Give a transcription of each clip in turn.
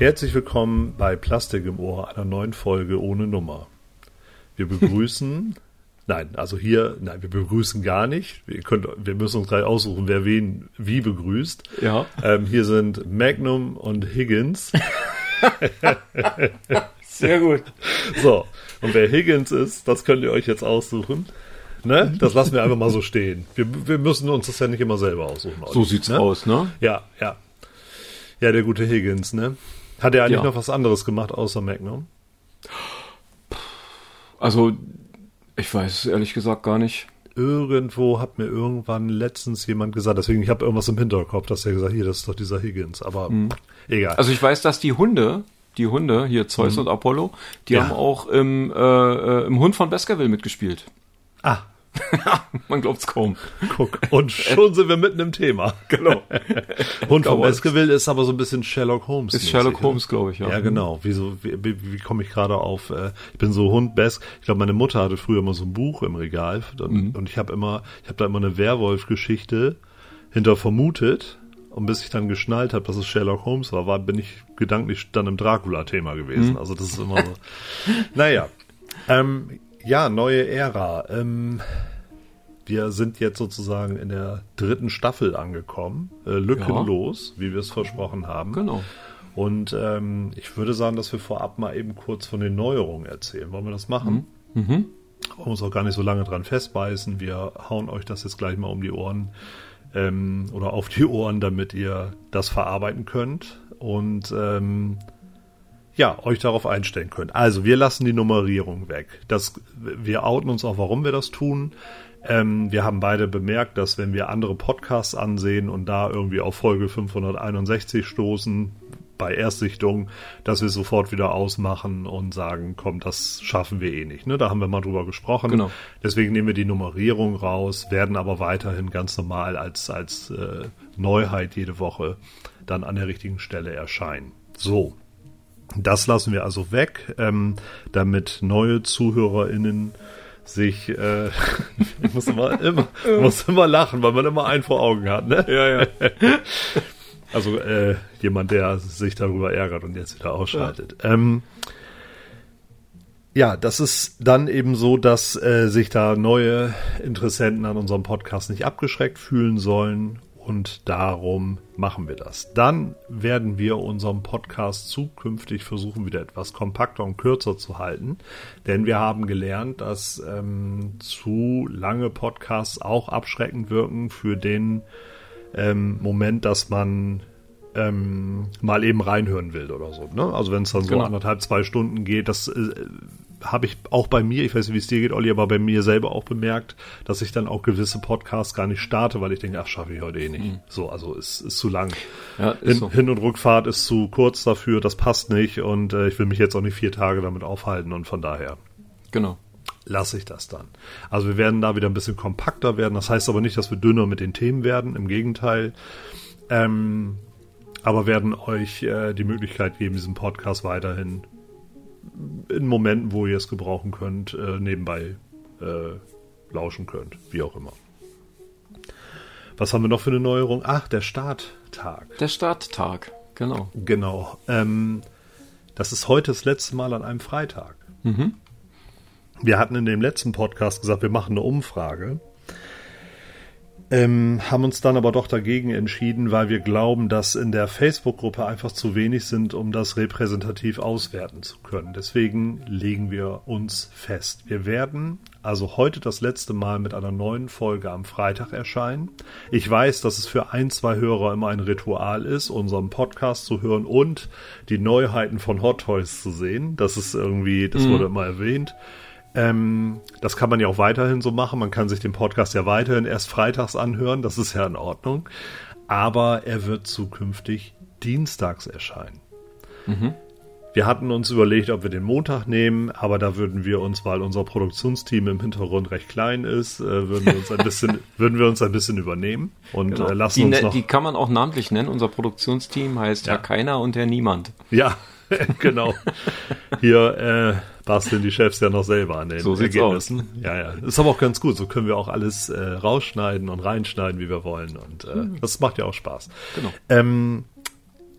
Herzlich willkommen bei Plastik im Ohr, einer neuen Folge ohne Nummer. Wir begrüßen, nein, also hier, nein, wir begrüßen gar nicht. Wir, könnt, wir müssen uns gleich aussuchen, wer wen wie begrüßt. Ja. Ähm, hier sind Magnum und Higgins. Sehr gut. So, und wer Higgins ist, das könnt ihr euch jetzt aussuchen. Ne? Das lassen wir einfach mal so stehen. Wir, wir müssen uns das ja nicht immer selber aussuchen. So sieht's ne? aus, ne? Ja, ja. Ja, der gute Higgins, ne? Hat er eigentlich Ja. noch was anderes gemacht außer Magnum? Also, ich weiß es ehrlich gesagt gar nicht. Irgendwo hat mir irgendwann letztens jemand gesagt, deswegen ich habe irgendwas im Hinterkopf, dass er gesagt, hier, das ist doch dieser Higgins, aber egal. Also ich weiß, dass die Hunde, die Hunde, hier Zeus und Apollo, die Ja. haben auch im, äh, äh, im Hund von Baskerville mitgespielt. ah, Man glaubt's kaum. guck, und schon sind wir mitten im Thema. Genau. Hund es- Baskerville ist aber so ein bisschen Sherlock Holmes. Ist Sherlock ne? Holmes, glaube ich, ja. Ja, genau. Wieso, wie, wie, wie komme ich gerade auf? Äh, ich bin so Hund Best. Ich glaube, meine Mutter hatte früher immer so ein Buch im Regal und, Mhm. und ich habe immer, ich habe da immer eine Werwolf-Geschichte hinter vermutet. Und bis ich dann geschnallt habe, dass es Sherlock Holmes war, war bin ich gedanklich dann im Dracula-Thema Mhm. gewesen. Also das ist immer so. naja, ähm, ja, neue Ära. Ähm, wir sind jetzt sozusagen in der dritten Staffel angekommen, äh, lückenlos, wie wir es versprochen haben. Genau. Und ähm, ich würde sagen, dass wir vorab mal eben kurz von den Neuerungen erzählen. Wollen wir das machen? Mhm. Wollen wir uns auch gar nicht so lange dran festbeißen. Wir hauen euch das jetzt gleich mal um die Ohren ähm, oder auf die Ohren, damit ihr das verarbeiten könnt und ähm, ja, euch darauf einstellen könnt. Also, wir lassen die Nummerierung weg. Das, wir outen uns auch, warum wir das tun. Ähm, wir haben beide bemerkt, dass wenn wir andere Podcasts ansehen und da irgendwie auf Folge 561 stoßen, bei Erstsichtung, dass wir sofort wieder ausmachen und sagen, komm, das schaffen wir eh nicht. Ne? Da haben wir mal drüber gesprochen. Genau. Deswegen nehmen wir die Nummerierung raus, werden aber weiterhin ganz normal als, als äh, Neuheit jede Woche dann an der richtigen Stelle erscheinen. So, das lassen wir also weg, ähm, damit neue ZuhörerInnen sich, äh, ich muss immer, immer, muss immer lachen, weil man immer einen vor Augen hat, ne? Ja, ja. Also äh, jemand, der sich darüber ärgert und jetzt wieder ausschaltet. Ja, ähm, ja das ist dann eben so, dass äh, sich da neue Interessenten an unserem Podcast nicht abgeschreckt fühlen sollen und darum machen wir das. Dann werden wir unseren Podcast zukünftig versuchen, wieder etwas kompakter und kürzer zu halten, denn wir haben gelernt, dass ähm, zu lange Podcasts auch abschreckend wirken für den ähm, Moment, dass man ähm, mal eben reinhören will oder so. Ne? Also wenn es dann so Genau. anderthalb, zwei Stunden geht, das äh, habe ich auch bei mir, ich weiß nicht, wie es dir geht, Olli, aber bei mir selber auch bemerkt, dass ich dann auch gewisse Podcasts gar nicht starte, weil ich denke, ach, schaffe ich heute eh nicht. So, also ist, ist zu lang. Ja, ist Hin, so. Hin- und Rückfahrt ist zu kurz dafür, das passt nicht und äh, ich will mich jetzt auch nicht vier Tage damit aufhalten und von daher Genau. lasse ich das dann. Also wir werden da wieder ein bisschen kompakter werden. Das heißt aber nicht, dass wir dünner mit den Themen werden. Im Gegenteil. Ähm, aber werden euch äh, die Möglichkeit geben, diesen Podcast weiterhin in Momenten, wo ihr es gebrauchen könnt, äh, nebenbei äh, lauschen könnt. Wie auch immer. Was haben wir noch für eine Neuerung? Ach, der Starttag. Der Starttag. Genau. Genau. Ähm, das ist heute das letzte Mal an einem Freitag. Wir hatten in dem letzten Podcast gesagt, wir machen eine Umfrage. Ähm, haben uns dann aber doch dagegen entschieden, weil wir glauben, dass in der Facebook-Gruppe einfach zu wenig sind, um das repräsentativ auswerten zu können. Deswegen legen wir uns fest. Wir werden also heute das letzte Mal mit einer neuen Folge am Freitag erscheinen. Ich weiß, dass es für ein, zwei Hörer immer ein Ritual ist, unseren Podcast zu hören und die Neuheiten von Hot Toys zu sehen. Das ist irgendwie, das wurde immer erwähnt. Ähm, das kann man ja auch weiterhin so machen. Man kann sich den Podcast ja weiterhin erst freitags anhören. Das ist ja in Ordnung. Aber er wird zukünftig dienstags erscheinen. Wir hatten uns überlegt, ob wir den Montag nehmen, aber da würden wir uns, weil unser Produktionsteam im Hintergrund recht klein ist, äh, würden wir uns ein bisschen, würden wir uns ein bisschen übernehmen und äh, lassen die, uns ne- noch. die kann man auch namentlich nennen. Unser Produktionsteam heißt Ja. Herr Keiner und Herr Niemand. Ja, genau. Hier äh, basteln die Chefs ja noch selber an den So Ergebnissen. Ja, ja. Ist aber auch ganz gut. So können wir auch alles äh, rausschneiden und reinschneiden, wie wir wollen. Und äh, das macht ja auch Spaß. Genau. Ähm,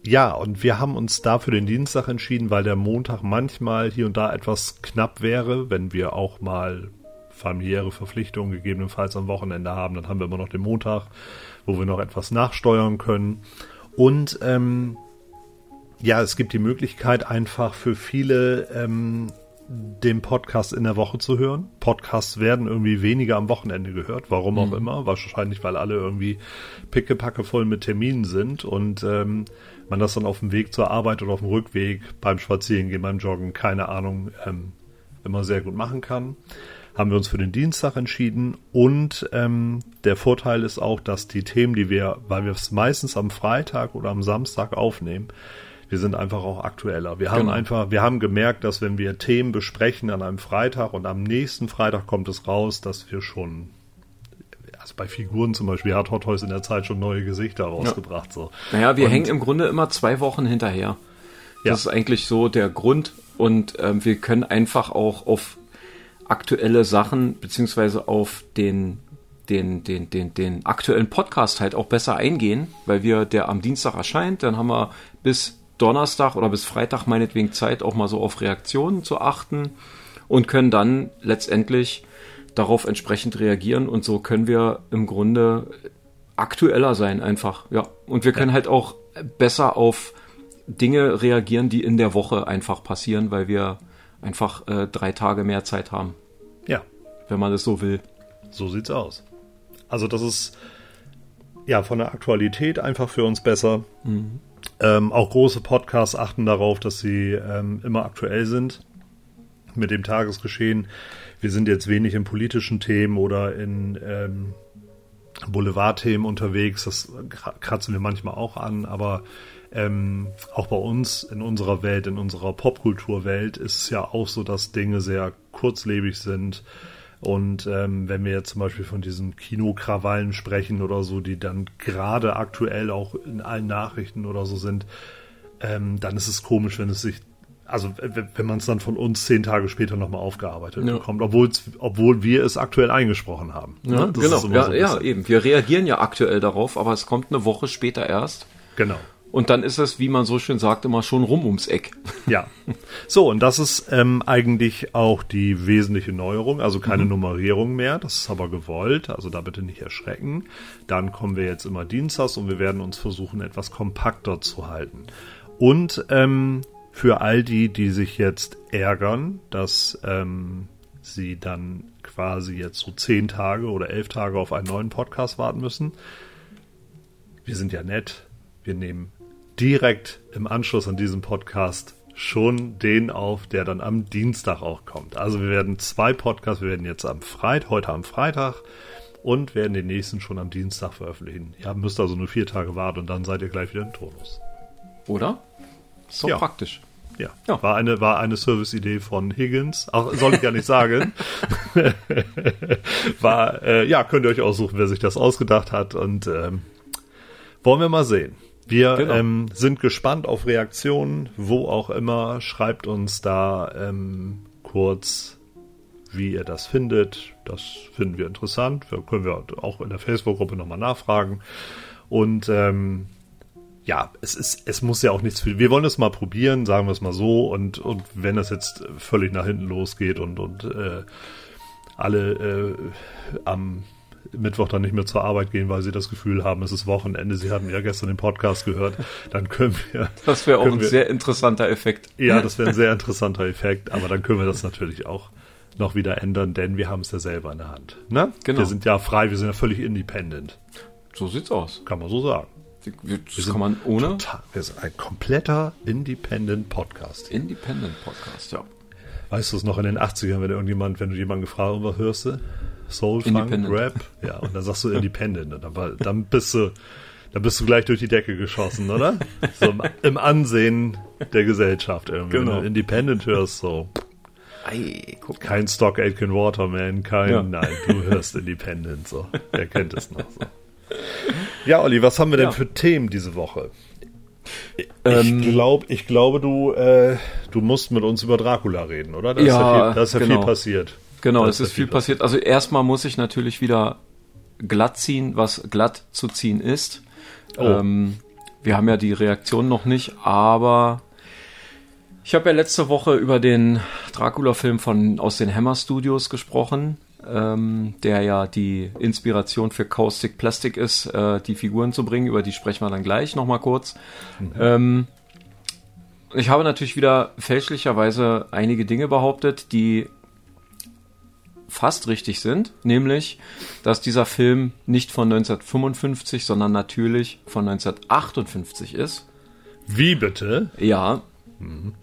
ja, und wir haben uns da für den Dienstag entschieden, weil der Montag manchmal hier und da etwas knapp wäre, wenn wir auch mal familiäre Verpflichtungen gegebenenfalls am Wochenende haben, dann haben wir immer noch den Montag, wo wir noch etwas nachsteuern können. Und ähm, ja, es gibt die Möglichkeit einfach für viele ähm, den Podcast in der Woche zu hören. Podcasts werden irgendwie weniger am Wochenende gehört, warum auch mhm. immer. Wahrscheinlich, weil alle irgendwie pickepacke voll mit Terminen sind und ähm, man das dann auf dem Weg zur Arbeit oder auf dem Rückweg beim Spazierengehen, beim Joggen, keine Ahnung, ähm, immer sehr gut machen kann. Haben wir uns für den Dienstag entschieden und ähm, der Vorteil ist auch, dass die Themen, die wir, weil wir es meistens am Freitag oder am Samstag aufnehmen, wir sind einfach auch aktueller. Wir haben genau. einfach, wir haben gemerkt, dass wenn wir Themen besprechen an einem Freitag und am nächsten Freitag kommt es raus, dass wir schon also bei Figuren zum Beispiel hat Hot Toys in der Zeit schon neue Gesichter rausgebracht. Ja. So. Naja, wir und, hängen im Grunde immer zwei Wochen hinterher. Das ja. ist eigentlich so der Grund und ähm, wir können einfach auch auf aktuelle Sachen beziehungsweise auf den den, den, den, den aktuellen Podcast halt auch besser eingehen, weil wir der am Dienstag erscheint, dann haben wir bis Donnerstag oder bis Freitag meinetwegen Zeit, auch mal so auf Reaktionen zu achten und können dann letztendlich darauf entsprechend reagieren und so können wir im Grunde aktueller sein einfach, ja. Und wir können halt auch besser auf Dinge reagieren, die in der Woche einfach passieren, weil wir einfach äh, drei Tage mehr Zeit haben. Ja. Wenn man es so will. So sieht's aus. Also das ist ja von der Aktualität einfach für uns besser. Mhm. Ähm, auch große Podcasts achten darauf, dass sie ähm, immer aktuell sind mit dem Tagesgeschehen. Wir sind jetzt wenig in politischen Themen oder in ähm, Boulevardthemen unterwegs. Das kratzen wir manchmal auch an, aber ähm, auch bei uns in unserer Welt, in unserer Popkulturwelt ist es ja auch so, dass Dinge sehr kurzlebig sind und ähm, wenn wir jetzt zum Beispiel von diesen Kinokrawallen sprechen oder so, die dann gerade aktuell auch in allen Nachrichten oder so sind, ähm, dann ist es komisch, wenn es sich, also wenn man es dann von uns zehn Tage später nochmal aufgearbeitet ja. bekommt, obwohl wir es aktuell eingesprochen haben. Ja, ne? genau. Ja, so ja, eben. Wir reagieren ja aktuell darauf, aber es kommt eine Woche später erst. Genau. Und dann ist es, wie man so schön sagt, immer schon rum ums Eck. Ja. So, und das ist ähm, eigentlich auch die wesentliche Neuerung, also keine mhm. Nummerierung mehr. Das ist aber gewollt, also da bitte nicht erschrecken. Dann kommen wir jetzt immer dienstags und wir werden uns versuchen, etwas kompakter zu halten. Und ähm, für all die, die sich jetzt ärgern, dass ähm, sie dann quasi jetzt so zehn Tage oder elf Tage auf einen neuen Podcast warten müssen. Wir sind ja nett. Wir nehmen direkt im Anschluss an diesen Podcast schon den auf, der dann am Dienstag auch kommt. Also wir werden zwei Podcasts, wir werden jetzt am Freitag, heute am Freitag und werden den nächsten schon am Dienstag veröffentlichen. Ihr müsst also nur vier Tage warten und dann seid ihr gleich wieder im Tonus. Oder? Doch ja. praktisch. Ja. ja. War eine, war eine Service-Idee von Higgins. Ach, soll ich ja nicht sagen. war, äh, ja, könnt ihr euch aussuchen, wer sich das ausgedacht hat und ähm, wollen wir mal sehen. Wir genau. ähm, sind gespannt auf Reaktionen, wo auch immer. Schreibt uns da ähm, kurz, wie ihr das findet. Das finden wir interessant. Wir können wir auch in der Facebook-Gruppe nochmal nachfragen. Und ähm, ja, es ist, es muss ja auch nichts für. Wir wollen es mal probieren, sagen wir es mal so. Und, und wenn das jetzt völlig nach hinten losgeht und, und äh, alle äh, am Mittwoch dann nicht mehr zur Arbeit gehen, weil sie das Gefühl haben, es ist Wochenende. Sie hatten ja gestern den Podcast gehört. Dann können wir. Das wäre auch ein wir, sehr interessanter Effekt. Ja, das wäre ein sehr interessanter Effekt. Aber dann können wir das natürlich auch noch wieder ändern, denn wir haben es ja selber in der Hand. Ne? Genau. Wir sind ja frei, wir sind ja völlig independent. So sieht's aus. Kann man so sagen. Das kann man ohne. Total, wir sind ein kompletter Independent Podcast. Independent Podcast, ja. Weißt du es noch in den 80ern, wenn irgendjemand, wenn du jemanden gefragt hast, hörst du? Soul Funk Rap. Ja, und dann sagst du Independent. Dann, dann bist du, dann bist du gleich durch die Decke geschossen, oder? So im, im Ansehen der Gesellschaft irgendwie. Genau. Wenn du Independent hörst, so. Ei, kein Stock Aitken Waterman, kein, ja. nein, du hörst Independent, so. Wer kennt es noch so. Ja, Olli, was haben wir denn ja. für Themen diese Woche? Ich ähm, glaube, ich glaube, du, äh, du musst mit uns über Dracula reden, oder? Da ja, ist ja, viel, da ist ja genau. viel passiert. Genau, es ist viel passiert. Also erstmal muss ich natürlich wieder glatt ziehen, was glatt zu ziehen ist. Oh. Ähm, wir haben ja die Reaktion noch nicht, aber ich habe ja letzte Woche über den Dracula-Film von aus den Hammer Studios gesprochen, ähm, der ja die Inspiration für Caustic Plastic ist, äh, die Figuren zu bringen. Über die sprechen wir dann gleich nochmal kurz. Mhm. Ähm, ich habe natürlich wieder fälschlicherweise einige Dinge behauptet, die fast richtig sind, nämlich, dass dieser Film nicht von 1955, sondern natürlich von 1958 ist. Wie bitte? Ja. Mhm.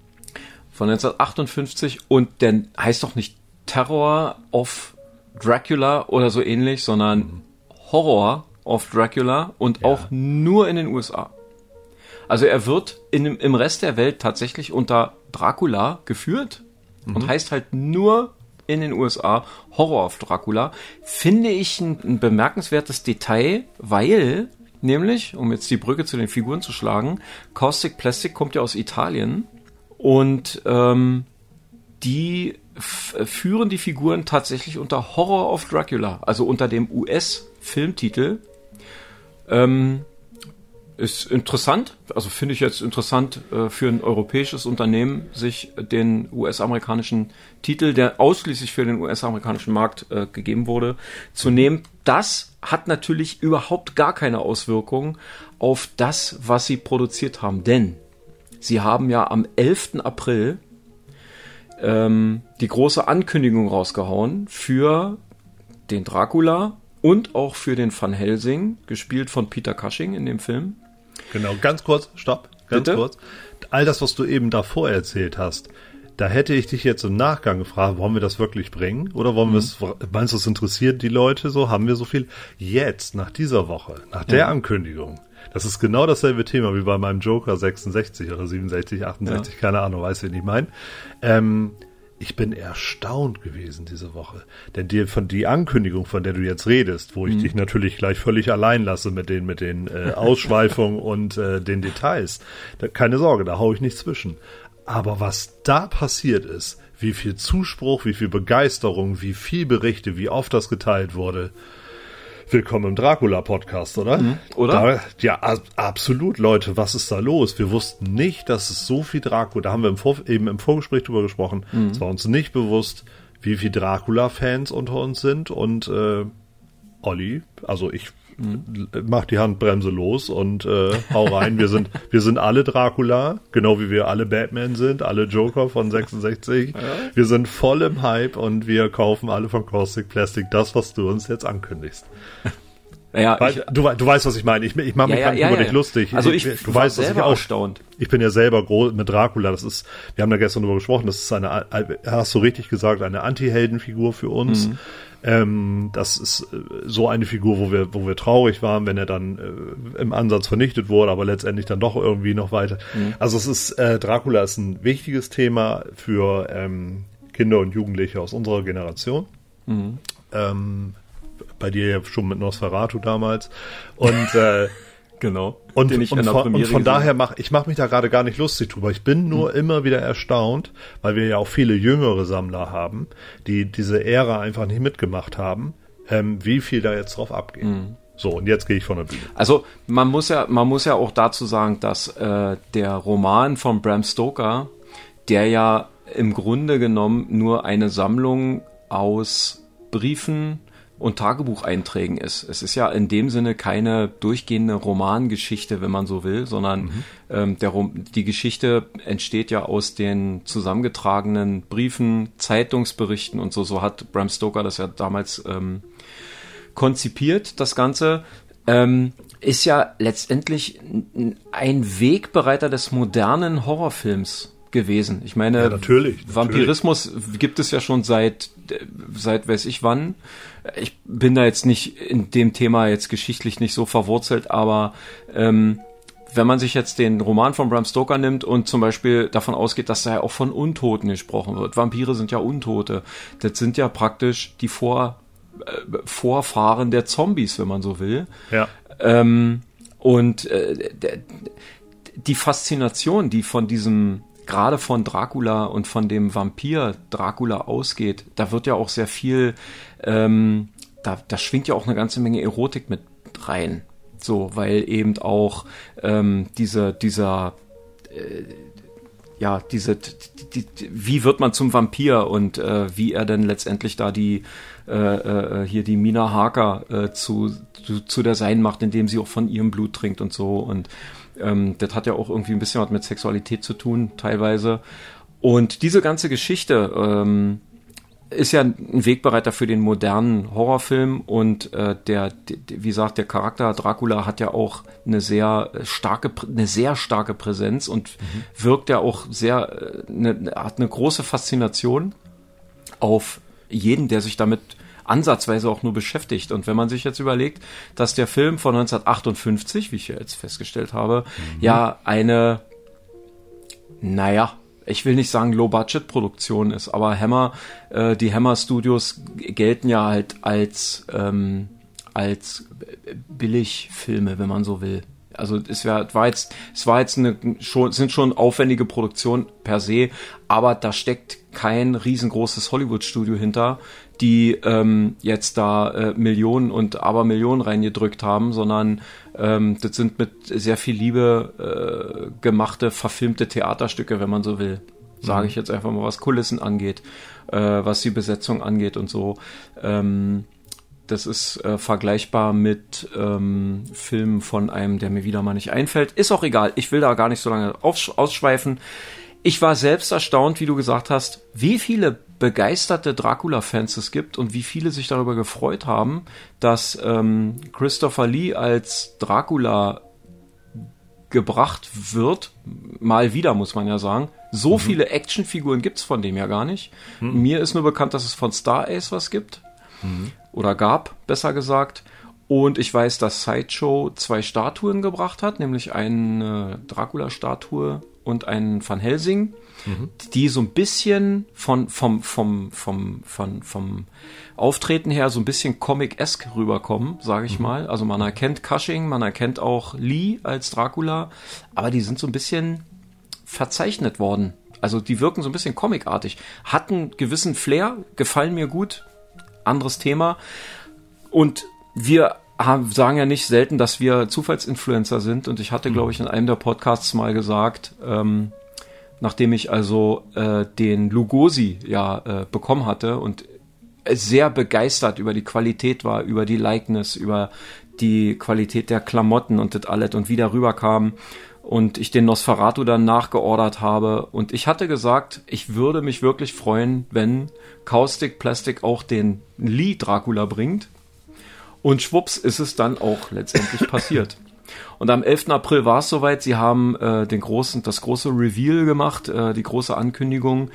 Von 1958 und der heißt doch nicht Terror of Dracula oder so ähnlich, sondern mhm. Horror of Dracula und ja. auch nur in den USA. Also er wird in, im Rest der Welt tatsächlich unter Dracula geführt mhm. und heißt halt nur in den USA Horror of Dracula. Finde ich ein, ein bemerkenswertes Detail, weil nämlich, um jetzt die Brücke zu den Figuren zu schlagen, Caustic Plastic kommt ja aus Italien und ähm, die führen die Figuren tatsächlich unter Horror of Dracula, also unter dem US-Filmtitel. Ähm, ist interessant, also finde ich jetzt interessant äh, für ein europäisches Unternehmen, sich den US-amerikanischen Titel, der ausschließlich für den US-amerikanischen Markt äh, gegeben wurde, zu nehmen. Das hat natürlich überhaupt gar keine Auswirkungen auf das, was sie produziert haben, denn sie haben ja am 11. April ähm, die große Ankündigung rausgehauen für den Dracula und auch für den Van Helsing, gespielt von Peter Cushing in dem Film. Genau, ganz kurz, stopp, ganz Bitte? kurz. All das, was du eben davor erzählt hast, da hätte ich dich jetzt im Nachgang gefragt, wollen wir das wirklich bringen? Oder wollen mhm. wir es, meinst du, es interessiert die Leute so? Haben wir so viel? Jetzt, nach dieser Woche, nach der ja. Ankündigung, das ist genau dasselbe Thema wie bei meinem Joker 66 oder 67, 68, ja. keine Ahnung, weiß ich nicht mein. Ähm, ich bin erstaunt gewesen diese Woche. Denn die, von die Ankündigung, von der du jetzt redest, wo ich mhm. dich natürlich gleich völlig allein lasse mit den, mit den äh, Ausschweifungen und äh, den Details, da, keine Sorge, da hau ich nicht zwischen. Aber was da passiert ist, wie viel Zuspruch, wie viel Begeisterung, wie viel Berichte, wie oft das geteilt wurde, Willkommen im Dracula-Podcast, oder? Mhm, oder? Da, ja, absolut, Leute, was ist da los? Wir wussten nicht, dass es so viel Dracula, da haben wir im Vor eben im Vorgespräch drüber gesprochen, mhm. es war uns nicht bewusst, wie viel Dracula-Fans unter uns sind und äh, Olli, also ich. Mach die Handbremse los und äh, hau rein. Wir sind, wir sind alle Dracula, genau wie wir alle Batman sind, alle Joker von 66. Ja. Wir sind voll im Hype und wir kaufen alle von Caustic Plastic das, was du uns jetzt ankündigst. Ja, Weil, ich, du, du weißt, was ich meine. Ich, ich mache mich ja, ja, über dich lustig. Also ich, ich du weißt, selber ich auch, erstaunt. Ich bin ja selber groß mit Dracula. Das ist, wir haben da gestern drüber gesprochen. Das ist eine, hast du richtig gesagt, eine Anti-Heldenfigur für uns. Mhm. Ähm, das ist äh, so eine Figur, wo wir, wo wir traurig waren, wenn er dann äh, im Ansatz vernichtet wurde, aber letztendlich dann doch irgendwie noch weiter. Mhm. Also es ist, äh, Dracula ist ein wichtiges Thema für ähm, Kinder und Jugendliche aus unserer Generation. Mhm. Ähm, bei dir ja schon mit Nosferatu damals. Und äh, Genau. Und, und, von, und von daher mach ich mach mich da gerade gar nicht lustig drüber. Ich bin nur mhm. immer wieder erstaunt, weil wir ja auch viele jüngere Sammler haben, die diese Ära einfach nicht mitgemacht haben, ähm, wie viel da jetzt drauf abgeht. Mhm. So, und jetzt gehe ich von der Bühne. Also man muss ja, man muss ja auch dazu sagen, dass äh, der Roman von Bram Stoker, der ja im Grunde genommen nur eine Sammlung aus Briefen, und Tagebucheinträgen ist. Es ist ja in dem Sinne keine durchgehende Romangeschichte, wenn man so will, sondern mhm. ähm, der, die Geschichte entsteht ja aus den zusammengetragenen Briefen, Zeitungsberichten und so. So hat Bram Stoker das ja damals ähm, konzipiert, das Ganze. Ähm, ist ja letztendlich ein Wegbereiter des modernen Horrorfilms gewesen. Ich meine, ja, natürlich, Vampirismus natürlich. gibt es ja schon seit, seit weiß ich wann. Ich bin da jetzt nicht in dem Thema jetzt geschichtlich nicht so verwurzelt, aber ähm, wenn man sich jetzt den Roman von Bram Stoker nimmt und zum Beispiel davon ausgeht, dass da ja auch von Untoten gesprochen wird. Vampire sind ja Untote. Das sind ja praktisch die Vor, äh, Vorfahren der Zombies, wenn man so will. Ja. Ähm, und äh, die Faszination, die von diesem gerade von Dracula und von dem Vampir Dracula ausgeht, da wird ja auch sehr viel, ähm, da, da schwingt ja auch eine ganze Menge Erotik mit rein. So, weil eben auch ähm, diese, dieser äh, ja, diese, die, die, wie wird man zum Vampir und äh, wie er denn letztendlich da die äh, äh, hier die Mina Harker äh, zu, zu, zu der Sein macht, indem sie auch von ihrem Blut trinkt und so. Und ähm, das hat ja auch irgendwie ein bisschen was mit Sexualität zu tun, teilweise. Und diese ganze Geschichte ähm, ist ja ein Wegbereiter für den modernen Horrorfilm und äh, der, wie gesagt, der Charakter Dracula hat ja auch eine sehr starke, eine sehr starke Präsenz und mhm. wirkt ja auch sehr, äh, eine, hat eine große Faszination auf jeden, der sich damit ansatzweise auch nur beschäftigt. Und wenn man sich jetzt überlegt, dass der Film von 1958, wie ich ja jetzt festgestellt habe, mhm. ja eine, naja, ich will nicht sagen Low-Budget-Produktion ist, aber Hammer, äh, die Hammer Studios gelten ja halt als, ähm, als Billigfilme, wenn man so will. Also es wär, war jetzt, es war jetzt eine schon, sind schon aufwendige Produktionen per se, aber da steckt kein riesengroßes Hollywood-Studio hinter, die ähm, jetzt da äh, Millionen und Abermillionen reingedrückt haben, sondern ähm, das sind mit sehr viel Liebe äh, gemachte, verfilmte Theaterstücke, wenn man so will. Sage mhm. ich jetzt einfach mal, was Kulissen angeht, äh, was die Besetzung angeht und so. Ähm, das ist äh, vergleichbar mit ähm, Filmen von einem, der mir wieder mal nicht einfällt. Ist auch egal. Ich will da gar nicht so lange ausschweifen. Ich war selbst erstaunt, wie du gesagt hast, wie viele begeisterte Dracula-Fans es gibt und wie viele sich darüber gefreut haben, dass ähm, Christopher Lee als Dracula gebracht wird. Mal wieder, muss man ja sagen. So mhm. viele Actionfiguren gibt's von dem ja gar nicht. Mhm. Mir ist nur bekannt, dass es von Star Ace was gibt. Mhm. Oder gab, besser gesagt. Und ich weiß, dass Sideshow zwei Statuen gebracht hat, nämlich eine Dracula-Statue und einen Van Helsing, mhm. die so ein bisschen von, vom, vom, vom, vom, vom Auftreten her so ein bisschen Comic-esque rüberkommen, sage ich mhm. mal. Also man erkennt Cushing, man erkennt auch Lee als Dracula, aber die sind so ein bisschen verzeichnet worden. Also die wirken so ein bisschen comicartig. Hatten gewissen Flair, gefallen mir gut. Anderes Thema. Und wir haben, sagen ja nicht selten, dass wir Zufallsinfluencer sind. Und ich hatte, glaube ich, in einem der Podcasts mal gesagt, ähm, nachdem ich also äh, den Lugosi ja äh, bekommen hatte und sehr begeistert über die Qualität war, über die Likeness, über die Qualität der Klamotten und das alles und wie der rüberkam und ich den Nosferatu dann nachgeordert habe. Und ich hatte gesagt, ich würde mich wirklich freuen, wenn Caustic Plastic auch den Lee Dracula bringt und schwupps ist es dann auch letztendlich passiert. Und am 11. April war es soweit. Sie haben äh, den großen, das große Reveal gemacht, äh, die große Ankündigung.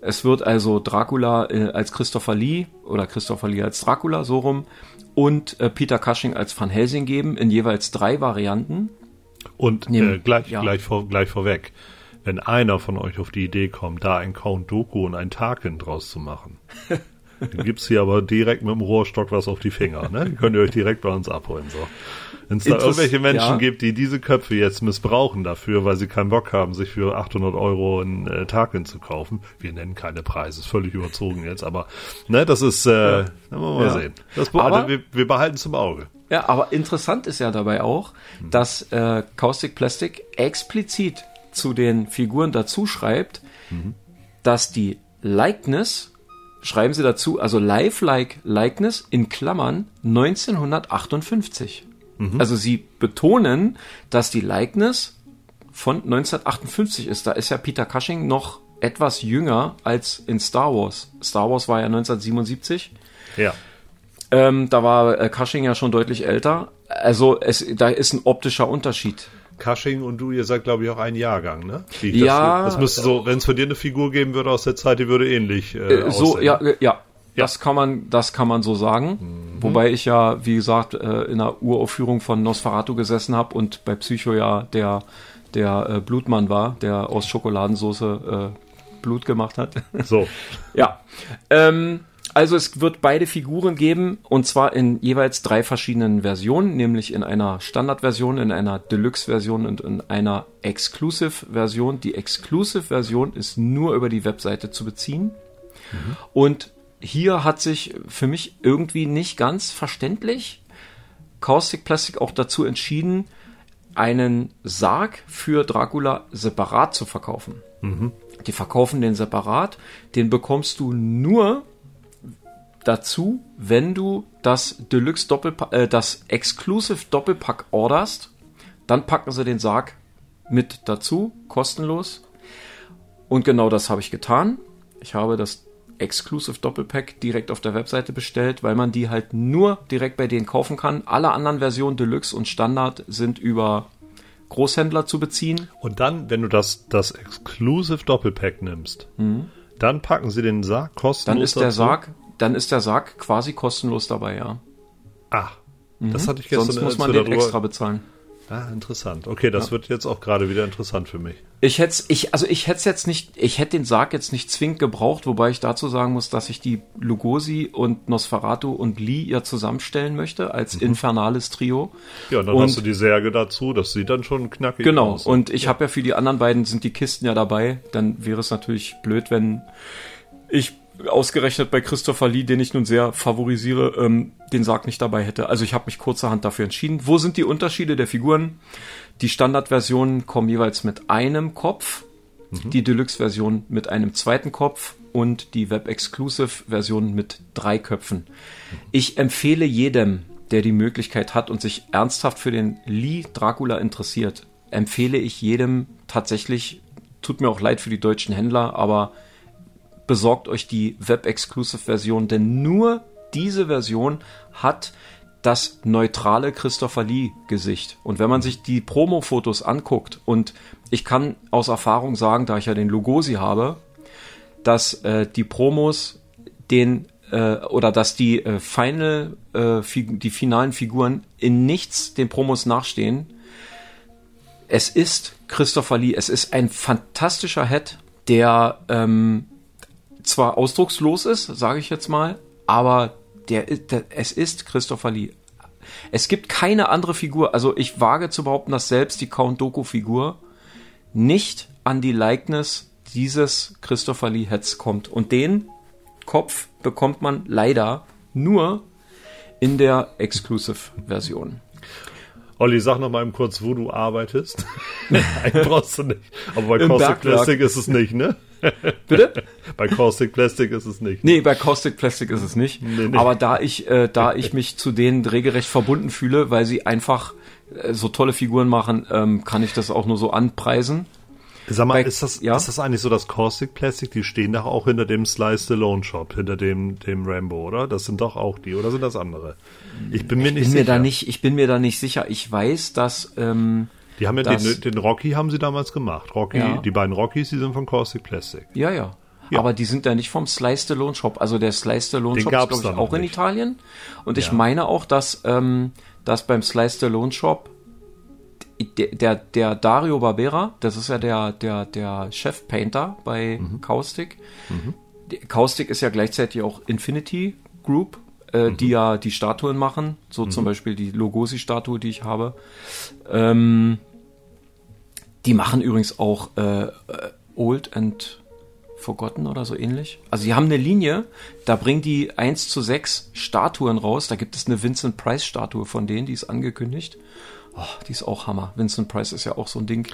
Es wird also Dracula äh, als Christopher Lee oder Christopher Lee als Dracula so rum und äh, Peter Cushing als Van Helsing geben in jeweils drei Varianten. Und äh, gleich, ja. gleich, vor, gleich vorweg, wenn einer von euch auf die Idee kommt, da ein Count Doku und ein Tarkin draus zu machen, dann gibt's hier aber direkt mit dem Rohrstock was auf die Finger. Ne? Die könnt ihr euch direkt bei uns abholen. So. Wenn es da irgendwelche Menschen ja. gibt, die diese Köpfe jetzt missbrauchen dafür, weil sie keinen Bock haben, sich für 800 Euro einen äh, Tarkin zu kaufen, wir nennen keine Preise, ist völlig überzogen jetzt, aber ne, das ist, äh, ja. dann wollen wir mal ja. sehen. Das, aber, also, wir, wir behalten zum Auge. Ja, aber interessant ist ja dabei auch, hm. dass äh, Caustic Plastic explizit zu den Figuren dazu schreibt, mhm. dass die Likeness schreiben Sie dazu, also Lifelike Likeness in Klammern 1958. Mhm. Also Sie betonen, dass die Likeness von 1958 ist. Da ist ja Peter Cushing noch etwas jünger als in Star Wars. Star Wars war ja 1977. Ja. Ähm, da war äh, Cushing ja schon deutlich älter. Also es, da ist ein optischer Unterschied. Cushing und du, ihr seid, glaube ich, auch ein Jahrgang, ne? ja. Das, das müsste so, wenn es von dir eine Figur geben würde aus der Zeit, die würde ähnlich äh, äh So, ja, äh, ja. Ja. Das kann man, das kann man so sagen. Mhm. Wobei ich ja, wie gesagt, äh, in der Uraufführung von Nosferatu gesessen habe und bei Psycho ja der, der Blutmann war, der aus Schokoladensauce äh, Blut gemacht hat. So. ja. Ähm, also es wird beide Figuren geben und zwar in jeweils drei verschiedenen Versionen, nämlich in einer Standardversion, in einer Deluxe-Version und in einer Exclusive-Version. Die Exclusive-Version ist nur über die Webseite zu beziehen. Mhm. Und hier hat sich für mich irgendwie nicht ganz verständlich Caustic Plastic auch dazu entschieden, einen Sarg für Dracula separat zu verkaufen. Mhm. Die verkaufen den separat, den bekommst du nur dazu, wenn du das Deluxe Doppelpack, äh, das Exclusive Doppelpack orderst, dann packen sie den Sarg mit dazu, kostenlos. Und genau das habe ich getan. Ich habe das Exclusive Doppelpack direkt auf der Webseite bestellt, weil man die halt nur direkt bei denen kaufen kann. Alle anderen Versionen Deluxe und Standard sind über Großhändler zu beziehen. Und dann, wenn du das, das Exclusive Doppelpack nimmst, mhm. dann packen sie den Sarg kostenlos. Dann ist der dazu. Sarg, dann ist der Sarg quasi kostenlos dabei, ja. Das mhm. hatte ich gestern. Sonst muss man den extra bezahlen. Ah, interessant. Okay, das ja. wird jetzt auch gerade wieder interessant für mich. Ich hätte ich, also ich hätte jetzt nicht, ich hätte den Sarg jetzt nicht zwingend gebraucht, wobei ich dazu sagen muss, dass ich die Lugosi und Nosferatu und Lee ja zusammenstellen möchte als mhm. infernales Trio. Ja, und dann und, hast du die Särge dazu, das sieht dann schon knackig genau, aus. Genau, und ich ja. habe ja für die anderen beiden sind die Kisten ja dabei, dann wäre es natürlich blöd, wenn ich ausgerechnet bei Christopher Lee, den ich nun sehr favorisiere, ähm, den Sarg nicht dabei hätte. Also ich habe mich kurzerhand dafür entschieden. Wo sind die Unterschiede der Figuren? Die Standardversionen kommen jeweils mit einem Kopf, mhm. die Deluxe-Version mit einem zweiten Kopf und die Web-Exclusive-Version mit drei Köpfen. Ich empfehle jedem, der die Möglichkeit hat und sich ernsthaft für den Lee Dracula interessiert, empfehle ich jedem tatsächlich, tut mir auch leid für die deutschen Händler, aber besorgt euch die Web-Exclusive-Version, denn nur diese Version hat das neutrale Christopher Lee-Gesicht. Und wenn man sich die Promo-Fotos anguckt, und ich kann aus Erfahrung sagen, da ich ja den Lugosi habe, dass äh, die Promos den äh, oder dass die äh, Final, äh, die finalen Figuren in nichts den Promos nachstehen. Es ist Christopher Lee, es ist ein fantastischer Head, der ähm, zwar ausdruckslos ist, sage ich jetzt mal, aber der, der, es ist Christopher Lee. Es gibt keine andere Figur, also ich wage zu behaupten, dass selbst die Count Doku-Figur nicht an die Likeness dieses Christopher Lee Heads kommt. Und den Kopf bekommt man leider nur in der Exclusive-Version. Olli, sag noch mal eben kurz, wo du arbeitest. Nein, brauchst du nicht. Aber bei Caustic Plastic ist es nicht, ne? Bitte? bei Caustic Plastic ist es nicht. Nee, bei Caustic Plastic ist es nicht. Nee, nee. Aber da ich, äh, da ich mich zu denen regelrecht verbunden fühle, weil sie einfach äh, so tolle Figuren machen, ähm, kann ich das auch nur so anpreisen. Sag mal, bei, ist, das, ja? ist das eigentlich so das Caustic Plastic? Die stehen doch auch hinter dem Slice Stallone Shop, hinter dem, dem Rambo, oder? Das sind doch auch die, oder sind das andere? Ich bin mir ich nicht bin sicher. Mir da nicht, ich bin mir da nicht sicher. Ich weiß, dass ähm, die haben ja den, den, Rocky haben sie damals gemacht. Rocky, ja. die beiden Rockies, die sind von Caustic Plastic. Ja, ja. Ja. Aber die sind ja nicht vom Slice Stallone Shop. Also der Slice Stallone Shop ist, glaube ich, auch in nicht. Italien. Und ich meine auch, dass, ähm, dass beim Slice Stallone Shop der, der, der Dario Barbera, das ist ja der, der, der Chef-Painter bei mhm. Caustic. Mhm. Caustic ist ja gleichzeitig auch Infinity Group, äh, mhm. die ja die Statuen machen. So zum mhm. Beispiel die Lugosi-Statue, die ich habe. Ähm, die machen übrigens auch äh, Old and Forgotten oder so ähnlich. Also die haben eine Linie, da bringen die 1 zu 6 Statuen raus. Da gibt es eine Vincent Price Statue von denen, die ist angekündigt. Oh, die ist auch Hammer. Vincent Price ist ja auch so ein Ding.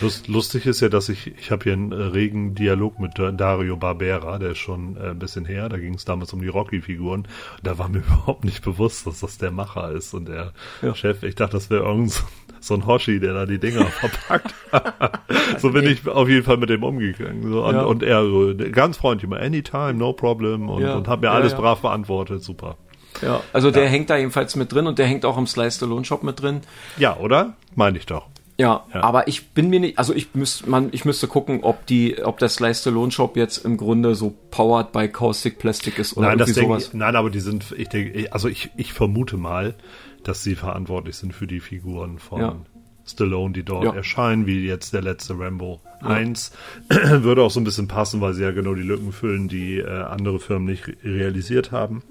Lust, lustig ist ja, dass ich, ich habe hier einen äh, regen Dialog mit Dario Barbera, der ist schon äh, ein bisschen her, da ging es damals um die Rocky-Figuren. Da war mir überhaupt nicht bewusst, dass das der Macher ist und der ja. Chef. Ich dachte, das wäre irgend so, so ein Hoshi, der da die Dinger verpackt. so bin ich auf jeden Fall mit dem umgegangen. So, ja. und, er ganz freundlich, immer anytime, no problem und, ja. und hat mir alles brav beantwortet. Super. Ja, also der ja. hängt da jedenfalls mit drin und der hängt auch im Slice Stallone Shop mit drin. Ja, oder? Meine ich doch. Ja, ja, aber ich bin mir nicht, also ich müsste, man, ich müsste gucken, ob die, ob der Slice Stallone Shop jetzt im Grunde so powered by Caustic Plastic ist oder nein, irgendwie sowas. Ich, nein, aber die sind, ich denke, also ich, ich vermute mal, dass sie verantwortlich sind für die Figuren von ja. Stallone, die dort ja. erscheinen, wie jetzt der letzte Rambo ja. 1. Würde auch so ein bisschen passen, weil sie ja genau die Lücken füllen, die äh, andere Firmen nicht realisiert haben.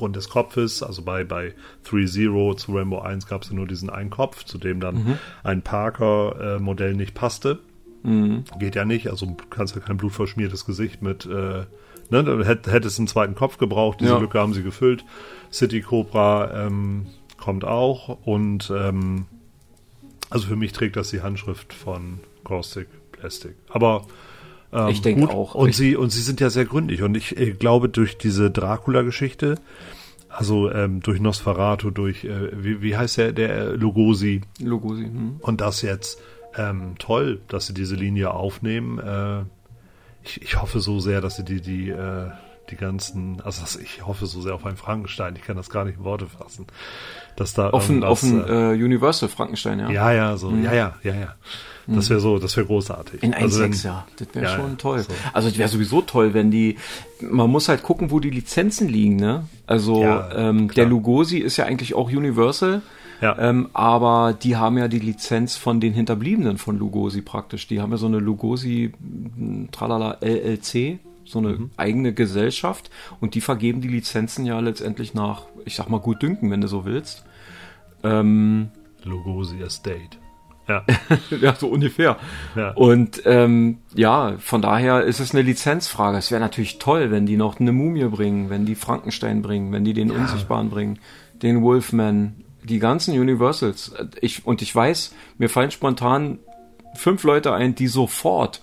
Grund des Kopfes. Also bei, bei 3-0 zu Rambo 1 gab es ja nur diesen einen Kopf, zu dem dann mhm. ein Parker-Modell äh, nicht passte. Mhm. Geht ja nicht, also kannst ja kein blutverschmiertes Gesicht mit, äh, ne, hätte, hätte es einen zweiten Kopf gebraucht, diese ja. Lücke haben sie gefüllt. City Cobra, ähm, kommt auch und ähm, also für mich trägt das die Handschrift von Caustic Plastic. Aber ähm, ich denke auch. Und sie, und sie sind ja sehr gründlich. Und ich, ich glaube, durch diese Dracula-Geschichte, also ähm, durch Nosferatu, durch, äh, wie, wie heißt der, der Lugosi? Lugosi. Hm. Und das jetzt ähm, toll, dass sie diese Linie aufnehmen. Äh, ich, ich hoffe so sehr, dass sie die, die, äh, die ganzen, also ich hoffe so sehr auf einen Frankenstein, ich kann das gar nicht in Worte fassen. Dass da offen, offen äh, Universal Frankenstein, ja. Ja, ja, so, mhm. ja, ja, ja, ja. Das wäre so, das wäre großartig. In 1,6, also ja. Das wäre ja, schon toll. So. Also es wäre sowieso toll, wenn die, man muss halt gucken, wo die Lizenzen liegen, ne? Also ja, ähm, der Lugosi ist ja eigentlich auch Universal. Ja. Ähm, aber die haben ja die Lizenz von den Hinterbliebenen von Lugosi praktisch. Die haben ja so eine Lugosi hm, Tralala LLC, so eine mhm. eigene Gesellschaft und die vergeben die Lizenzen ja letztendlich nach, ich sag mal, gut dünken, wenn du so willst. Ähm, Lugosi Estate. Ja. ja, so ungefähr. Ja. Und ähm, ja, von daher ist es eine Lizenzfrage. Es wäre natürlich toll, wenn die noch eine Mumie bringen, wenn die Frankenstein bringen, wenn die den ja. Unsichtbaren bringen, den Wolfman, die ganzen Universals. Ich, und ich weiß, mir fallen spontan fünf Leute ein, die sofort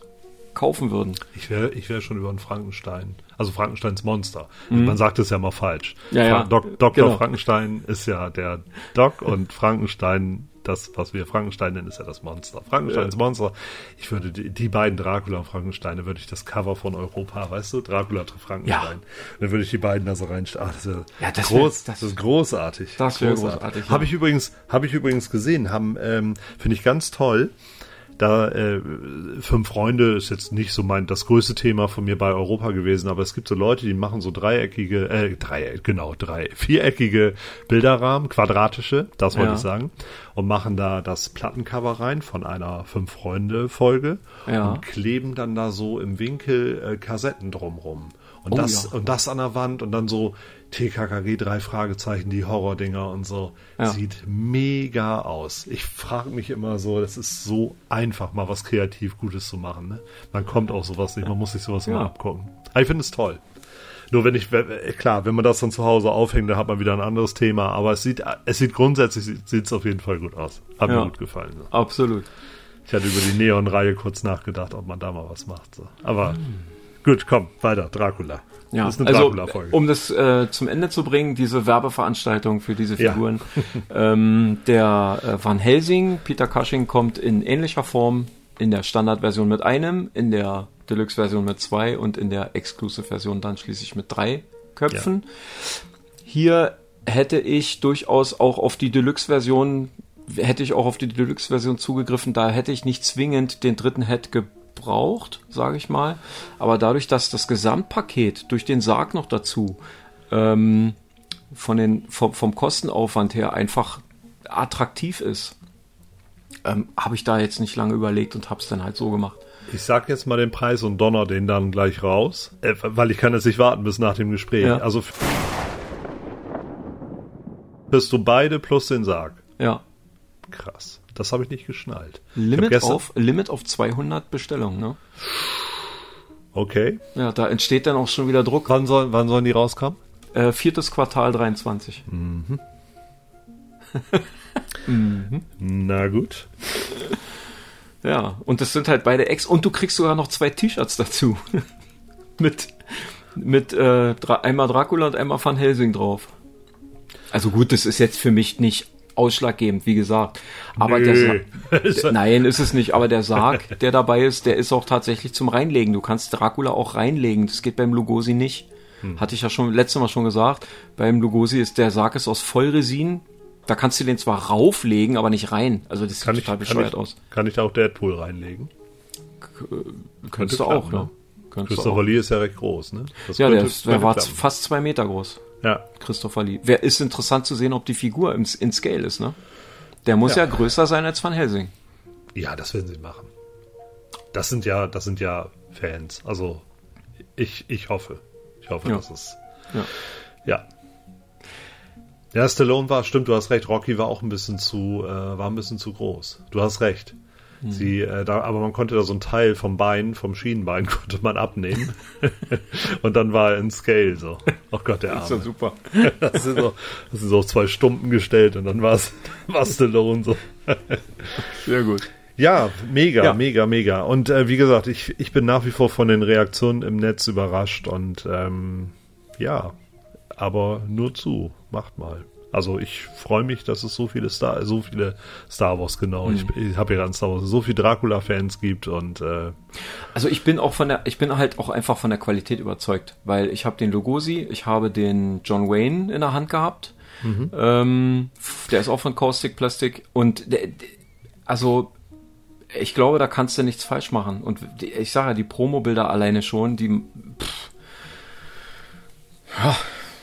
kaufen würden. Ich wäre ich wär schon über einen Frankenstein. Also Frankensteins Monster. Mhm. Man sagt es ja mal falsch. Ja, ja. Dok Dr. Genau. Frankenstein ist ja der Doc und Frankenstein das, was wir Frankenstein nennen, ist ja das Monster. Frankensteins ja. Monster. Ich würde die, die, beiden Dracula und Frankensteine, würde ich das Cover von Europa, weißt du, Dracula trifft Frankenstein. Ja. Dann würde ich die beiden da so reinstellen. Ah, das, ist ja, das, groß, wär, das, das, ist großartig. Das wäre großartig. großartig ja. Habe ich übrigens, habe ich übrigens gesehen, haben, ähm, finde ich ganz toll da äh, fünf Freunde ist jetzt nicht so mein das größte Thema von mir bei Europa gewesen, aber es gibt so Leute, die machen so dreieckige, äh, drei, genau, drei, viereckige Bilderrahmen, quadratische, das wollte ja. ich sagen, und machen da das Plattencover rein von einer fünf Freunde Folge ja. und kleben dann da so im Winkel äh, Kassetten drumrum. Und oh, das ja. und das an der Wand und dann so TKKG drei Fragezeichen, die Horrordinger und so. Ja. Sieht mega aus. Ich frage mich immer so, das ist so einfach, mal was kreativ Gutes zu machen. Ne? Man kommt auch sowas nicht, man muss sich sowas ja. mal abgucken. Aber ich finde es toll. Nur wenn ich, klar, wenn man das dann zu Hause aufhängt, dann hat man wieder ein anderes Thema. Aber es sieht, es sieht grundsätzlich, sieht es auf jeden Fall gut aus. Hat ja, mir gut gefallen. So. Absolut. Ich hatte über die Neon-Reihe kurz nachgedacht, ob man da mal was macht. So. Aber hm. Gut, komm, weiter. Dracula. Ja, das ist eine also, um das äh, zum Ende zu bringen, diese Werbeveranstaltung für diese Figuren. Ja. ähm, der äh, Van Helsing, Peter Cushing, kommt in ähnlicher Form in der Standardversion mit einem, in der Deluxe-Version mit zwei und in der Exclusive-Version dann schließlich mit drei Köpfen. Ja. Hier hätte ich durchaus auch auf die Deluxe-Version hätte ich auch auf die Deluxe-Version zugegriffen, da hätte ich nicht zwingend den dritten Head ge braucht, sage ich mal. Aber dadurch, dass das Gesamtpaket durch den Sarg noch dazu ähm, von den, vom, vom Kostenaufwand her einfach attraktiv ist, ähm, habe ich da jetzt nicht lange überlegt und habe es dann halt so gemacht. Ich sag jetzt mal den Preis und donner den dann gleich raus, äh, weil ich kann jetzt nicht warten bis nach dem Gespräch. Ja. Also bist du beide plus den Sarg. Ja. Krass. Das habe ich nicht geschnallt. Limit, auf, Limit auf 200 Bestellungen, ne? Okay. Ja, da entsteht dann auch schon wieder Druck. Wann, soll, wann sollen die rauskommen? Äh, viertes Quartal 23. Mhm. mhm. Na gut. Ja, und das sind halt beide Ex. Und du kriegst sogar noch zwei T-Shirts dazu. mit mit äh, einmal Dracula und einmal Van Helsing drauf. Also gut, das ist jetzt für mich nicht ausschlaggebend, wie gesagt. Aber Nö. der Sarg, nein, ist es nicht. Aber der Sarg, der dabei ist, der ist auch tatsächlich zum Reinlegen. Du kannst Dracula auch reinlegen. Das geht beim Lugosi nicht. Hm. Hatte ich ja schon letztes Mal schon gesagt. Beim Lugosi ist der Sarg ist aus Vollresin. Da kannst du den zwar rauflegen, aber nicht rein. Also das kann sieht total bescheuert aus. Kann ich da auch Deadpool reinlegen? K könntest du auch, ne? Christopher Lee ist ja recht groß, ne? Das ja, der, ist, der war fast zwei Meter groß. Ja. Christopher Lee. Wer ist interessant zu sehen, ob die Figur im, in Scale ist, ne? Der muss ja. ja größer sein als Van Helsing. Ja, das werden sie machen. Das sind ja, das sind ja Fans. Also ich, ich hoffe. Ich hoffe, ja. dass es. Ja. ja. Ja, Stallone war, stimmt, du hast recht. Rocky war auch ein bisschen zu, äh, war ein bisschen zu groß. Du hast recht. Mhm. Sie, äh, da, aber man konnte da so ein Teil vom Bein, vom Schienenbein, konnte man abnehmen. und dann war er in Scale so. Oh Gott, der Arme. Das ist ja super. das, ist so, das ist auf zwei Stumpen gestellt und dann war es Stallone so. Sehr gut. Ja, mega, ja. mega, mega. Und äh, wie gesagt, ich, ich bin nach wie vor von den Reaktionen im Netz überrascht und ähm, ja, aber nur zu, macht mal. Also ich freue mich, dass es so viele Star, so viele Star Wars genau. Mhm. Ich, ich habe ja dann Star Wars, so viele Dracula-Fans gibt und äh, also ich bin auch von der, ich bin halt auch einfach von der Qualität überzeugt, weil ich habe den Lugosi, ich habe den John Wayne in der Hand gehabt. Mhm. Ähm, der ist auch von Caustic Plastic und der, also ich glaube, da kannst du nichts falsch machen. Und ich sage ja, die Promo-Bilder alleine schon, die pff, ja,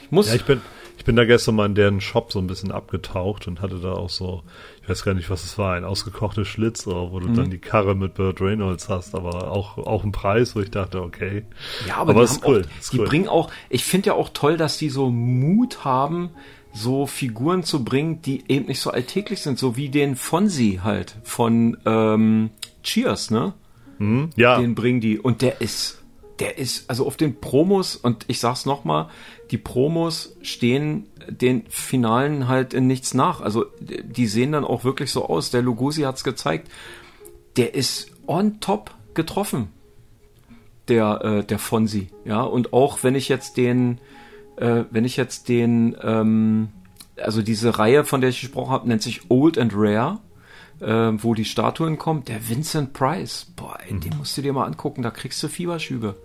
ich muss. Ja, ich bin, ich bin da gestern mal in deren Shop so ein bisschen abgetaucht und hatte da auch so, ich weiß gar nicht, was es war, ein ausgekochtes Schlitz, wo du mhm. dann die Karre mit Burt Reynolds hast, aber auch, auch ein Preis, wo ich dachte, okay. Ja, aber, aber die, ist cool, auch, ist die cool. bringen auch, ich finde ja auch toll, dass die so Mut haben, so Figuren zu bringen, die eben nicht so alltäglich sind, so wie den Fonsi halt von ähm, Cheers, ne? Mhm, ja. Den bringen die und der ist der ist, also auf den Promos, und ich sag's nochmal, die Promos stehen den Finalen halt in nichts nach. Also die sehen dann auch wirklich so aus. Der Lugosi hat's gezeigt. Der ist on top getroffen. Der, äh, der Fonsi. Ja, und auch wenn ich jetzt den, äh, wenn ich jetzt den, ähm, also diese Reihe, von der ich gesprochen habe, nennt sich Old and Rare. Äh, wo die Statuen kommen, der Vincent Price, boah, ey, mhm. den musst du dir mal angucken, da kriegst du Fieberschübe.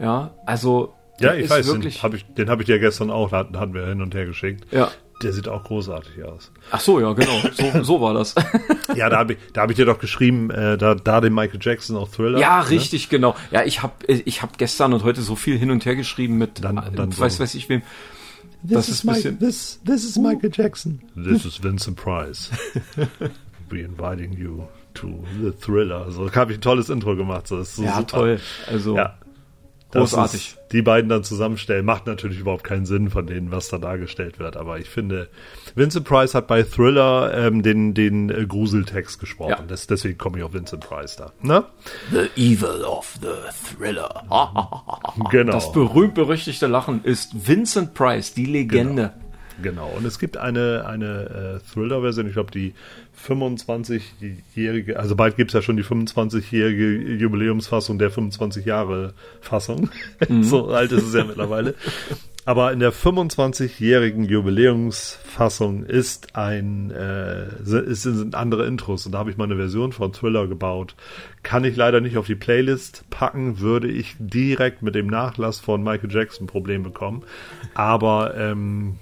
Ja, also. Ja, ich weiß, wirklich den habe ich, den hab ich dir gestern auch, hatten, hatten wir hin und her geschickt. Ja. Der sieht auch großartig aus. Ach so, ja, genau. So, so war das. ja, da habe ich, da hab ich dir doch geschrieben, äh, da, da den Michael Jackson auch Thriller. Ja, ne? richtig, genau. Ja, ich habe ich hab gestern und heute so viel hin und her geschrieben mit, dann, dann weiß, so. weiß ich wem. This das ist, Mike, this, this is Michael Jackson. This is Vincent Price. We inviting you to the Thriller. So habe ich ein tolles Intro gemacht. So, so ja, super. toll. Also ja. Großartig. die beiden dann zusammenstellen, macht natürlich überhaupt keinen Sinn von denen, was da dargestellt wird. Aber ich finde, Vincent Price hat bei Thriller ähm, den, den äh, Gruseltext gesprochen. Ja. Das, deswegen komme ich auf Vincent Price da. Ne? The Evil of the Thriller. genau. Das berühmt-berüchtigte Lachen ist Vincent Price, die Legende. Genau. Genau, und es gibt eine, eine äh, Thriller-Version, ich glaube die 25-jährige, also bald gibt es ja schon die 25-jährige Jubiläumsfassung der 25-Jahre-Fassung. Mhm. so alt ist es ja mittlerweile. Aber in der 25-jährigen Jubiläumsfassung ist ein äh, sind andere Intros und da habe ich mal eine Version von Thriller gebaut. Kann ich leider nicht auf die Playlist packen, würde ich direkt mit dem Nachlass von Michael Jackson Problem bekommen. Aber ähm,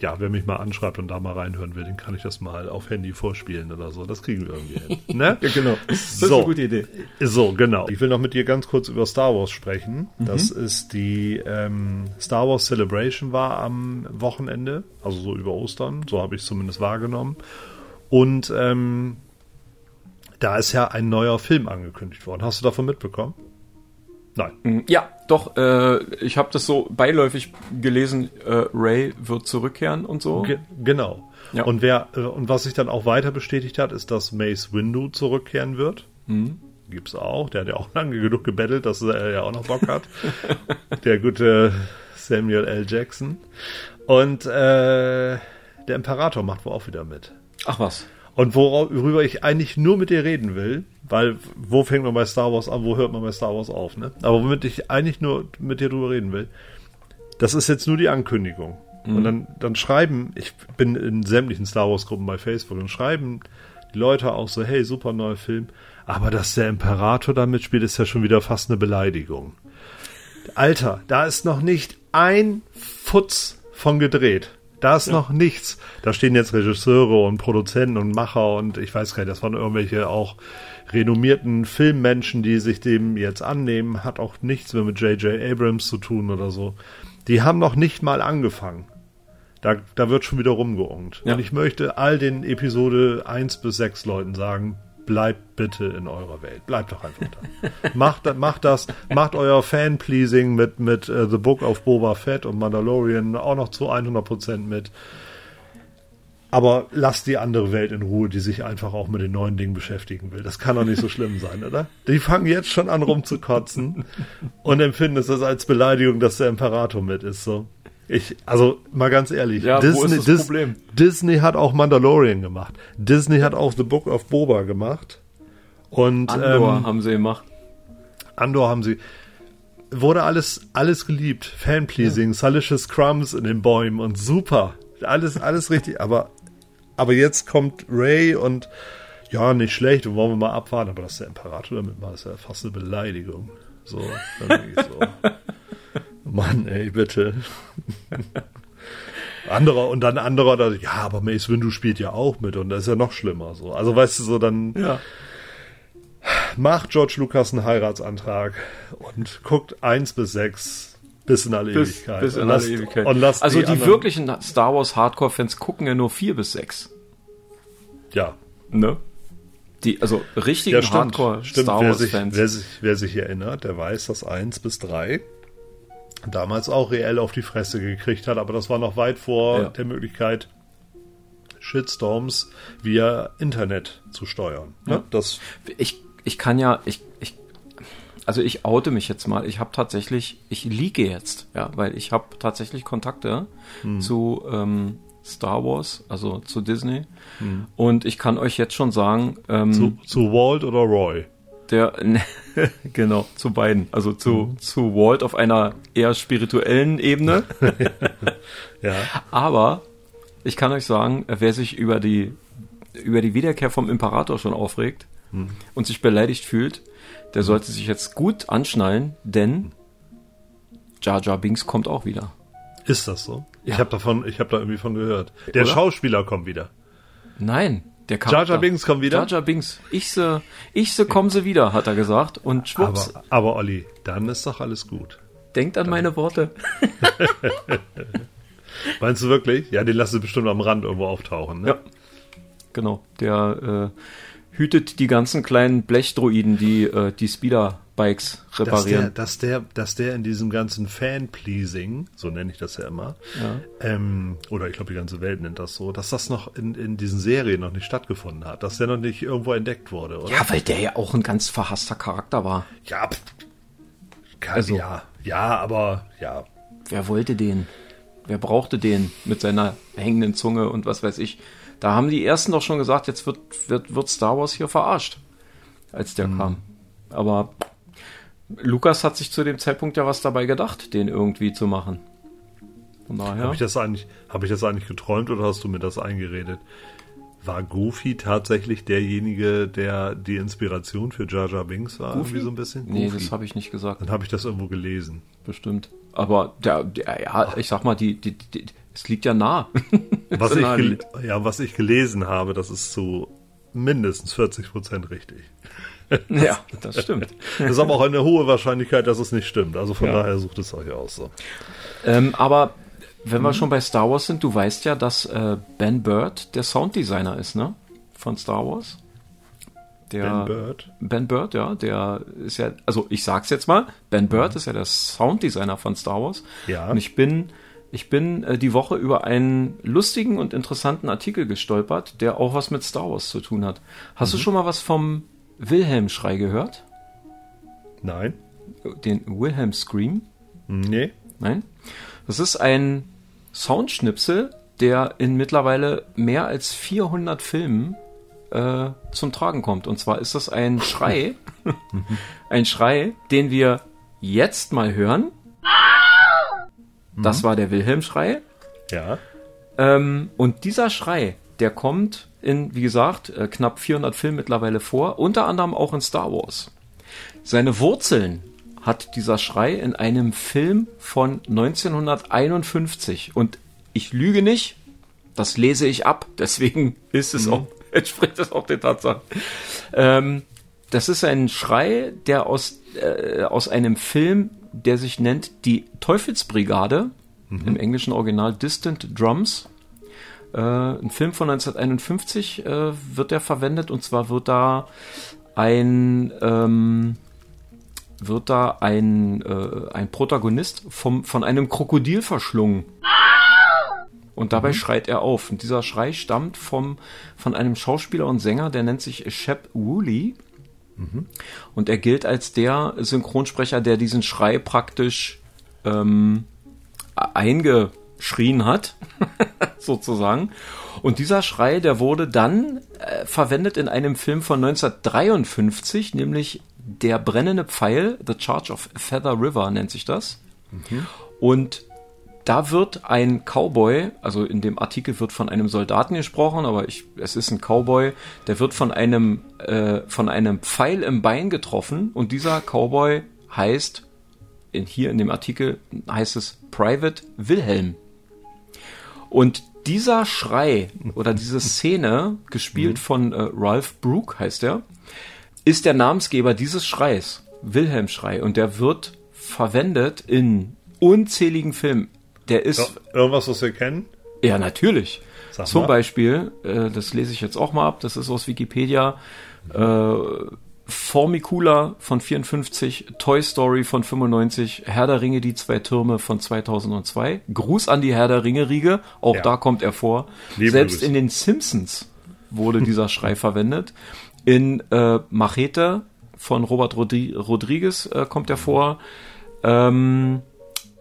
ja, wer mich mal anschreibt und da mal reinhören will, den kann ich das mal auf Handy vorspielen oder so. Das kriegen wir irgendwie hin. Ne? ja, genau. Das so. ist eine gute Idee. So, genau. Ich will noch mit dir ganz kurz über Star Wars sprechen. Mhm. Das ist die ähm, Star Wars Celebration war am Wochenende, also so über Ostern, so habe ich es zumindest wahrgenommen. Und ähm, da ist ja ein neuer Film angekündigt worden. Hast du davon mitbekommen? Nein. Ja, doch. Äh, ich habe das so beiläufig gelesen. Äh, Ray wird zurückkehren und so. Ge genau. Ja. Und wer äh, und was sich dann auch weiter bestätigt hat, ist, dass Mace Windu zurückkehren wird. Mhm. Gibt's auch. Der hat ja auch lange genug gebettelt, dass er ja auch noch Bock hat. der gute Samuel L. Jackson. Und äh, der Imperator macht wohl auch wieder mit. Ach was. Und worüber ich eigentlich nur mit dir reden will, weil wo fängt man bei Star Wars an, wo hört man bei Star Wars auf, ne? Aber womit ich eigentlich nur mit dir drüber reden will, das ist jetzt nur die Ankündigung. Mhm. Und dann, dann schreiben, ich bin in sämtlichen Star Wars Gruppen bei Facebook und schreiben die Leute auch so, hey, super neuer Film. Aber dass der Imperator da mitspielt, ist ja schon wieder fast eine Beleidigung. Alter, da ist noch nicht ein Futz von gedreht. Da ist ja. noch nichts. Da stehen jetzt Regisseure und Produzenten und Macher und ich weiß gar nicht, das waren irgendwelche auch renommierten Filmmenschen, die sich dem jetzt annehmen. Hat auch nichts mehr mit J.J. Abrams zu tun oder so. Die haben noch nicht mal angefangen. Da, da wird schon wieder rumgeungt. Ja. Und ich möchte all den Episode 1 bis 6 Leuten sagen, bleibt bitte in eurer Welt. Bleibt doch einfach da. macht, macht das, macht euer Fan-Pleasing mit, mit uh, The Book of Boba Fett und Mandalorian auch noch zu 100% mit. Aber lass die andere Welt in Ruhe, die sich einfach auch mit den neuen Dingen beschäftigen will. Das kann doch nicht so schlimm sein, oder? Die fangen jetzt schon an rumzukotzen und empfinden es als Beleidigung, dass der Imperator mit ist. So. Ich, also mal ganz ehrlich, ja, Disney, Dis Disney hat auch Mandalorian gemacht. Disney hat auch The Book of Boba gemacht. Und Andor ähm, haben sie gemacht. Andor haben sie. Wurde alles, alles geliebt. Fanpleasing, ja. Salicious Crumbs in den Bäumen und super. Alles, alles richtig. Aber aber jetzt kommt Ray und ja, nicht schlecht, und wollen wir mal abwarten, aber dass der Imperator damit macht, ist ja fast eine Beleidigung. So, dann ich so. Mann, ey, bitte. anderer und dann anderer, da, ja, aber Mace Windu spielt ja auch mit und das ist ja noch schlimmer. So, also weißt du so, dann ja. macht George Lucas einen Heiratsantrag und guckt eins bis sechs bis in alle bis, Ewigkeit. Bis in alle Ewigkeit. also die, die wirklichen Star Wars Hardcore-Fans gucken ja nur vier bis sechs. Ja. Ne? Die, also richtigen ja, Hardcore Star Wars Fans. Wer sich, wer sich erinnert, der weiß, dass eins bis drei damals auch reell auf die Fresse gekriegt hat, aber das war noch weit vor ja. der Möglichkeit, Shitstorms via Internet zu steuern. Ne? Ja. Das ich, ich kann ja, ich, ich also ich oute mich jetzt mal. Ich habe tatsächlich, ich liege jetzt, ja, weil ich habe tatsächlich Kontakte hm. zu ähm, Star Wars, also zu Disney. Hm. Und ich kann euch jetzt schon sagen, ähm, zu, zu Walt oder Roy? Der, genau, zu beiden. Also zu, mhm. zu Walt auf einer eher spirituellen Ebene. ja. Aber ich kann euch sagen, wer sich über die, über die Wiederkehr vom Imperator schon aufregt mhm. und sich beleidigt fühlt, der sollte sich jetzt gut anschnallen, denn Jar Jar Binks kommt auch wieder. Ist das so? Ja. Ich habe davon, ich habe da irgendwie von gehört. Der Oder? Schauspieler kommt wieder. Nein, der Charakter. Jar Jar Binks kommt wieder. Jar Jar Binks. Ich se, ich se, kommen sie wieder, hat er gesagt. Und schwupps. Aber, aber Olli, dann ist doch alles gut. Denkt an dann. meine Worte. Meinst du wirklich? Ja, den lassen sie bestimmt am Rand irgendwo auftauchen. Ne? Ja. Genau. Der äh, hütet die ganzen kleinen Blechdroiden, die äh, die Speeder-Bikes reparieren. Dass der, dass, der, dass der in diesem ganzen Fan-Pleasing, so nenne ich das ja immer, ja. Ähm, oder ich glaube, die ganze Welt nennt das so, dass das noch in, in diesen Serien noch nicht stattgefunden hat, dass der noch nicht irgendwo entdeckt wurde, oder? Ja, weil der ja auch ein ganz verhasster Charakter war. Ja, kann, also, ja, ja, aber ja. Wer wollte den? Wer brauchte den mit seiner hängenden Zunge und was weiß ich? Da haben die ersten doch schon gesagt, jetzt wird, wird, wird Star Wars hier verarscht, als der mhm. kam. Aber Lukas hat sich zu dem Zeitpunkt ja was dabei gedacht, den irgendwie zu machen. Von daher. Habe ich das eigentlich, habe ich das eigentlich geträumt oder hast du mir das eingeredet? War Goofy tatsächlich derjenige, der die Inspiration für Jar Jar Binks war? Goofy? Irgendwie so ein bisschen? Goofy. Nee, das habe ich nicht gesagt. Dann habe ich das irgendwo gelesen. Bestimmt. Aber der, der ja, ich sag mal, die, die, die, es liegt ja nah. Was ich, ja, was ich gelesen habe, das ist zu mindestens 40 Prozent richtig. Ja, das stimmt. Das ist aber auch eine hohe Wahrscheinlichkeit, dass es nicht stimmt. Also von ja. daher sucht es euch aus. So. Ähm, aber wenn wir mhm. schon bei Star Wars sind, du weißt ja, dass äh, Ben Bird der Sounddesigner ist, ne? Von Star Wars. Der, ben Bird? Ben Bird, ja, der ist ja, also ich sag's jetzt mal, Ben Bird mhm. ist ja der Sounddesigner von Star Wars. Ja. Und ich bin ich bin äh, die Woche über einen lustigen und interessanten Artikel gestolpert, der auch was mit Star Wars zu tun hat. Hast mhm. du schon mal was vom Wilhelm-Schrei gehört? Nein. Den Wilhelm Scream? Nee. Nein? Das ist ein Soundschnipsel, der in mittlerweile mehr als 400 Filmen äh, zum Tragen kommt. Und zwar ist das ein Schrei, ein Schrei, den wir jetzt mal hören das mhm. war der Wilhelm-Schrei. Ja. Ähm, und dieser Schrei, der kommt in, wie gesagt, äh, knapp 400 Filmen mittlerweile vor, unter anderem auch in Star Wars. Seine Wurzeln hat dieser Schrei in einem Film von 1951. Und ich lüge nicht, das lese ich ab, deswegen ist es mhm. auch, entspricht es auch den Tatsachen. Ähm, das ist ein Schrei, der aus, äh, aus einem Film der sich nennt die Teufelsbrigade, mhm. im englischen Original Distant Drums. Äh, ein Film von 1951 äh, wird der verwendet und zwar wird da ein ähm, wird da ein, äh, ein Protagonist vom, von einem Krokodil verschlungen. Und dabei mhm. schreit er auf. Und dieser Schrei stammt vom, von einem Schauspieler und Sänger, der nennt sich Shep Woolley. Mhm. Und er gilt als der Synchronsprecher, der diesen Schrei praktisch ähm, eingeschrien hat, sozusagen. Und dieser Schrei, der wurde dann äh, verwendet in einem Film von 1953, nämlich Der brennende Pfeil, The Charge of Feather River nennt sich das. Mhm. Und da wird ein Cowboy, also in dem Artikel wird von einem Soldaten gesprochen, aber ich, es ist ein Cowboy, der wird von einem, äh, von einem Pfeil im Bein getroffen und dieser Cowboy heißt, in, hier in dem Artikel heißt es Private Wilhelm. Und dieser Schrei oder diese Szene, gespielt mhm. von äh, Ralph Brook heißt er, ist der Namensgeber dieses Schreis, Wilhelm Schrei, und der wird verwendet in unzähligen Filmen. Der ist. Irgendwas, was wir kennen? Ja, natürlich. Zum. Beispiel, äh, das lese ich jetzt auch mal ab, das ist aus Wikipedia. Äh, Formicula von 54, Toy Story von 95, Herr der Ringe, die zwei Türme von 2002, Gruß an die Herr der Ringe Riege, auch ja. da kommt er vor. Liebe Selbst Grüße. in den Simpsons wurde dieser Schrei verwendet. In äh, Machete von Robert Rodri Rodriguez äh, kommt er vor. Ähm,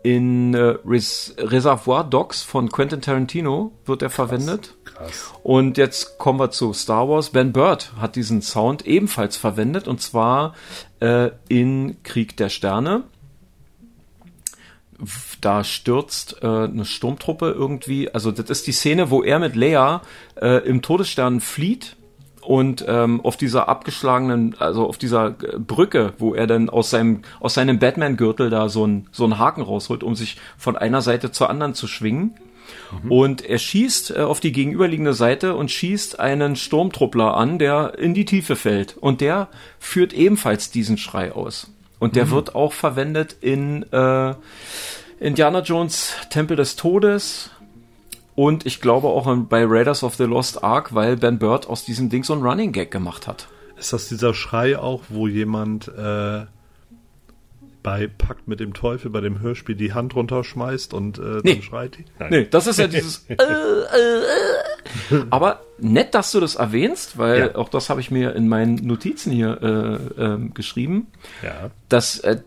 in äh, Res Reservoir Dogs von Quentin Tarantino wird er verwendet. Krass. Und jetzt kommen wir zu Star Wars. Ben Bird hat diesen Sound ebenfalls verwendet und zwar äh, in Krieg der Sterne. Da stürzt äh, eine Sturmtruppe irgendwie. Also das ist die Szene, wo er mit Leia äh, im Todesstern flieht und ähm, auf dieser abgeschlagenen, also auf dieser Brücke, wo er dann aus seinem aus seinem Batman-Gürtel da so ein so einen Haken rausholt, um sich von einer Seite zur anderen zu schwingen. Mhm. Und er schießt äh, auf die gegenüberliegende Seite und schießt einen Sturmtruppler an, der in die Tiefe fällt. Und der führt ebenfalls diesen Schrei aus. Und der mhm. wird auch verwendet in äh, Indiana Jones Tempel des Todes, und ich glaube auch bei Raiders of the Lost Ark, weil Ben Bird aus diesem Ding so ein Running Gag gemacht hat. Ist das dieser Schrei auch, wo jemand äh, bei Pakt mit dem Teufel bei dem Hörspiel die Hand runterschmeißt und äh, nee. dann schreit die? Nein. Nee, das ist ja dieses. äh, äh, äh. Aber nett, dass du das erwähnst, weil ja. auch das habe ich mir in meinen Notizen hier äh, ähm, geschrieben. Ja. Dass äh,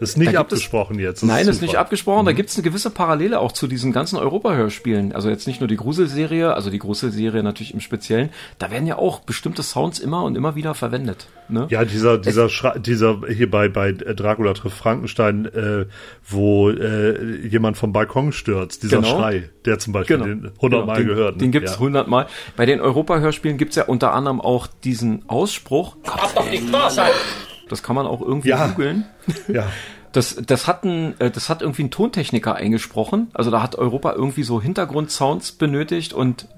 das ist nicht abgesprochen es, jetzt. Das nein, ist, ist nicht abgesprochen. Mhm. Da gibt es eine gewisse Parallele auch zu diesen ganzen Europa-Hörspielen. Also jetzt nicht nur die Gruselserie, also die Gruselserie natürlich im Speziellen. Da werden ja auch bestimmte Sounds immer und immer wieder verwendet. Ne? Ja, dieser, dieser, dieser hier bei, bei Dracula trifft Frankenstein, äh, wo äh, jemand vom Balkon stürzt, dieser genau. Schrei, der zum Beispiel genau. den hundertmal genau. gehört. Ne? Den gibt's hundertmal. Ja. Bei den Europa-Hörspielen gibt's ja unter anderem auch diesen Ausspruch. Kann doch nicht wahr sein. Das kann man auch irgendwie ja. googeln. Ja. Das, das, hat ein, äh, das hat irgendwie ein Tontechniker eingesprochen. Also da hat Europa irgendwie so Hintergrundsounds benötigt und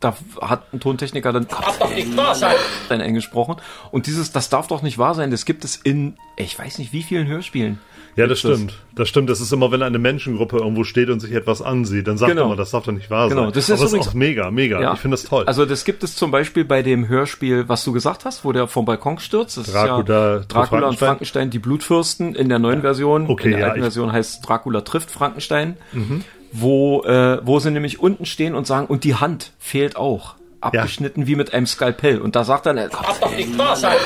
da hat ein Tontechniker dann, darf doch nicht wahr sein. dann eingesprochen. Und dieses, das darf doch nicht wahr sein, das gibt es in, ich weiß nicht wie vielen Hörspielen. Ja, das stimmt. Das? das stimmt. Das ist immer, wenn eine Menschengruppe irgendwo steht und sich etwas ansieht, dann sagt genau. man, das darf doch nicht wahr sein. Genau, das ist, Aber übrigens, ist auch mega, mega. Ja. Ich finde das toll. Also das gibt es zum Beispiel bei dem Hörspiel, was du gesagt hast, wo der vom Balkon stürzt. Das Dracula, ist ja Dracula Frankenstein. und Frankenstein, die Blutfürsten in der neuen. Version. Okay, in der ja, alten Version heißt Dracula trifft Frankenstein. Mhm. Wo, äh, wo sie nämlich unten stehen und sagen, und die Hand fehlt auch. Abgeschnitten ja. wie mit einem Skalpell. Und da sagt dann, er, kann doch nicht wahr sein.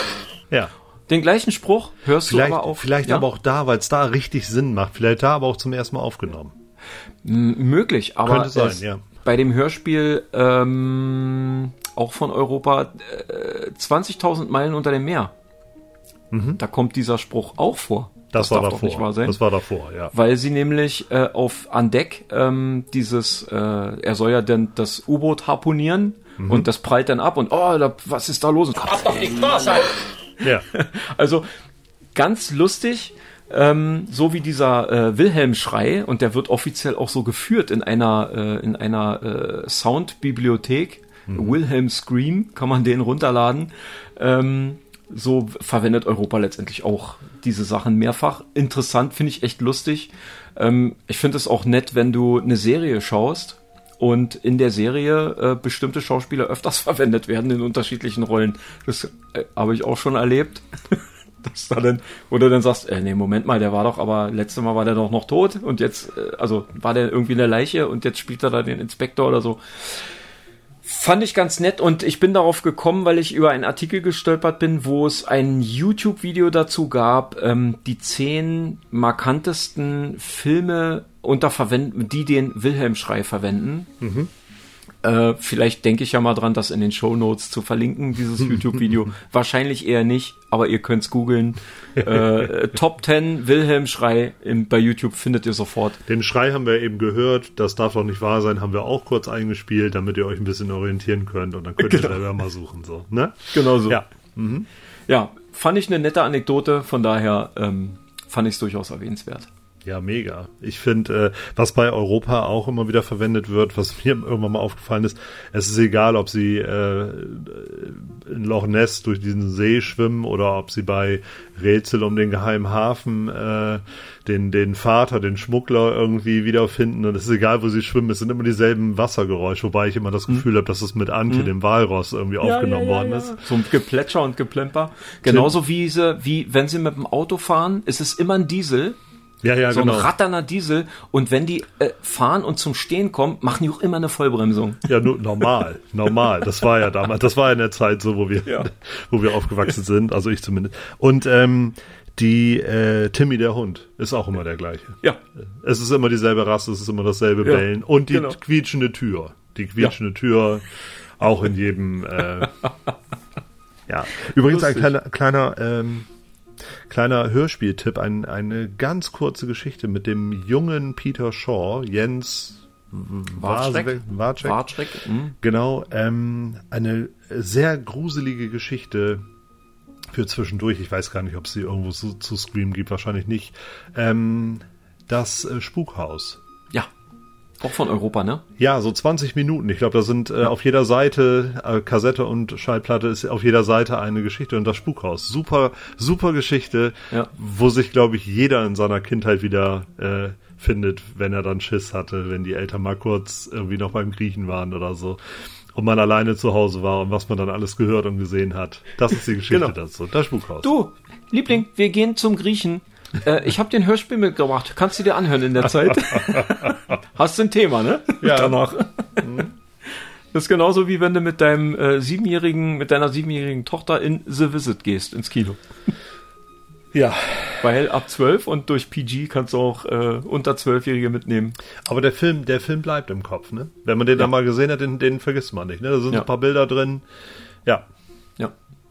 Ja. Den gleichen Spruch hörst vielleicht, du aber auch. Vielleicht ja? aber auch da, weil es da richtig Sinn macht. Vielleicht da aber auch zum ersten Mal aufgenommen. M möglich, aber Könnte sein, ja. bei dem Hörspiel ähm, auch von Europa äh, 20.000 Meilen unter dem Meer. Mhm. Da kommt dieser Spruch auch vor. Das, das war davor. Nicht wahr sein, das war davor, ja. Weil sie nämlich äh, auf an Deck ähm, dieses, äh, er soll ja denn das U-Boot harponieren mhm. und das prallt dann ab und oh, da, was ist da los? Kann doch wahr sein. Ja. Also ganz lustig. Ähm, so wie dieser äh, Wilhelm-Schrei und der wird offiziell auch so geführt in einer äh, in einer äh, Soundbibliothek. Mhm. Wilhelm Scream kann man den runterladen. Ähm, so verwendet Europa letztendlich auch diese Sachen mehrfach. Interessant, finde ich echt lustig. Ähm, ich finde es auch nett, wenn du eine Serie schaust und in der Serie äh, bestimmte Schauspieler öfters verwendet werden in unterschiedlichen Rollen. Das äh, habe ich auch schon erlebt. Das da dann, wo du dann sagst, äh, nee, Moment mal, der war doch, aber letztes Mal war der doch noch tot und jetzt, äh, also war der irgendwie eine Leiche und jetzt spielt er da den Inspektor oder so. Fand ich ganz nett und ich bin darauf gekommen, weil ich über einen Artikel gestolpert bin, wo es ein YouTube-Video dazu gab, ähm, die zehn markantesten Filme unter Verwenden, die den Wilhelm-Schrei verwenden. Mhm. Äh, vielleicht denke ich ja mal dran, das in den Show Notes zu verlinken, dieses YouTube-Video. Wahrscheinlich eher nicht, aber ihr könnt's googeln. Äh, Top 10 Wilhelm Schrei im, bei YouTube findet ihr sofort. Den Schrei haben wir eben gehört, das darf doch nicht wahr sein, haben wir auch kurz eingespielt, damit ihr euch ein bisschen orientieren könnt und dann könnt genau. ihr selber mal suchen. So, ne? Genau so. Ja. Mhm. ja, fand ich eine nette Anekdote, von daher ähm, fand ich es durchaus erwähnenswert. Ja, mega. Ich finde, äh, was bei Europa auch immer wieder verwendet wird, was mir irgendwann mal aufgefallen ist, es ist egal, ob sie äh, in Loch Ness durch diesen See schwimmen oder ob sie bei Rätsel um den geheimen Hafen äh, den, den Vater, den Schmuggler irgendwie wiederfinden. Und es ist egal, wo sie schwimmen, es sind immer dieselben Wassergeräusche, wobei ich immer das Gefühl hm. habe, dass es mit Antje, hm. dem Walross, irgendwie ja, aufgenommen ja, ja, worden ist. So ein Geplätscher und Geplemper. Genauso wie sie, wie wenn sie mit dem Auto fahren, ist es immer ein Diesel ja, ja, so genau. ein ratterner Diesel. Und wenn die äh, fahren und zum Stehen kommen, machen die auch immer eine Vollbremsung. Ja, nur normal, normal. Das war ja damals, das war in der Zeit so, wo wir, ja. wo wir aufgewachsen sind. Also ich zumindest. Und ähm, die äh, Timmy der Hund ist auch immer der gleiche. Ja. Es ist immer dieselbe Rasse, es ist immer dasselbe ja, Bellen. Und die genau. quietschende Tür. Die quietschende ja. Tür auch in jedem. Äh, ja. Übrigens Lustig. ein kleiner, kleiner ähm, Kleiner Hörspieltipp, ein, eine ganz kurze Geschichte mit dem jungen Peter Shaw, Jens Warczek. Warczek. Mhm. Genau, ähm, eine sehr gruselige Geschichte für zwischendurch. Ich weiß gar nicht, ob es sie irgendwo zu, zu Scream gibt, wahrscheinlich nicht. Ähm, das äh, Spukhaus. Auch von Europa, ne? Ja, so 20 Minuten. Ich glaube, da sind äh, auf jeder Seite, äh, Kassette und Schallplatte ist auf jeder Seite eine Geschichte und das Spukhaus. Super, super Geschichte, ja. wo sich, glaube ich, jeder in seiner Kindheit wieder äh, findet, wenn er dann Schiss hatte, wenn die Eltern mal kurz irgendwie noch beim Griechen waren oder so. Und man alleine zu Hause war und was man dann alles gehört und gesehen hat. Das ist die Geschichte genau. dazu. Das Spukhaus. Du, Liebling, wir gehen zum Griechen. Äh, ich habe den Hörspiel mitgebracht. Kannst du dir anhören in der Zeit? Hast du ein Thema, ne? Ja. Danach. Mhm. Das ist genauso wie wenn du mit deinem äh, siebenjährigen, mit deiner siebenjährigen Tochter in The Visit gehst, ins Kino. Ja. Weil ab zwölf und durch PG kannst du auch äh, unter zwölfjährige mitnehmen. Aber der Film, der Film bleibt im Kopf, ne? Wenn man den ja. dann mal gesehen hat, den, den vergisst man nicht, ne? Da sind ja. ein paar Bilder drin. Ja.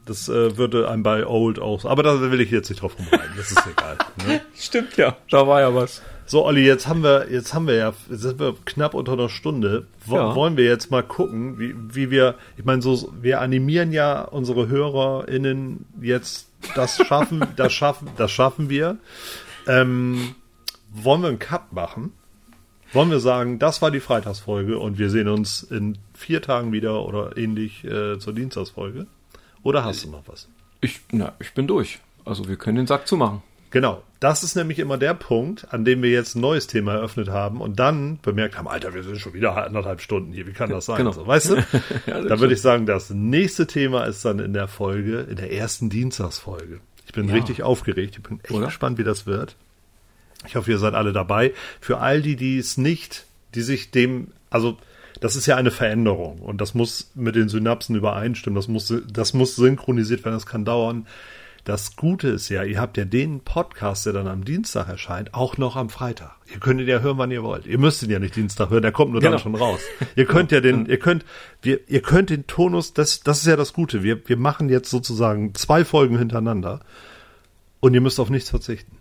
Das äh, würde einem bei Old auch. Aber da will ich jetzt nicht drauf rumreiten. Das ist egal. Ne? Stimmt ja. Da war ja was. So, Olli, jetzt haben wir, jetzt haben wir ja, jetzt sind wir knapp unter einer Stunde. Wo, ja. Wollen wir jetzt mal gucken, wie, wie wir, ich meine, so, wir animieren ja unsere HörerInnen jetzt, das schaffen, das schaffen, das schaffen wir. Ähm, wollen wir einen Cut machen? Wollen wir sagen, das war die Freitagsfolge und wir sehen uns in vier Tagen wieder oder ähnlich äh, zur Dienstagsfolge? Oder hast du noch was? Ich, na, ich bin durch. Also wir können den Sack zumachen. Genau. Das ist nämlich immer der Punkt, an dem wir jetzt ein neues Thema eröffnet haben und dann bemerkt haben, Alter, wir sind schon wieder anderthalb Stunden hier. Wie kann das sein? Genau. So, weißt du? ja, dann würde ich sagen, das nächste Thema ist dann in der Folge, in der ersten Dienstagsfolge. Ich bin ja. richtig aufgeregt. Ich bin echt Oder? gespannt, wie das wird. Ich hoffe, ihr seid alle dabei. Für all die, die es nicht, die sich dem, also das ist ja eine Veränderung und das muss mit den Synapsen übereinstimmen. Das muss, das muss synchronisiert werden. Das kann dauern. Das Gute ist ja, ihr habt ja den Podcast, der dann am Dienstag erscheint, auch noch am Freitag. Ihr könnt ihn ja hören, wann ihr wollt. Ihr müsst ihn ja nicht Dienstag hören, der kommt nur genau. dann schon raus. Ihr könnt ja den, ihr könnt, wir, ihr könnt den Tonus, das, das ist ja das Gute. Wir, wir machen jetzt sozusagen zwei Folgen hintereinander und ihr müsst auf nichts verzichten.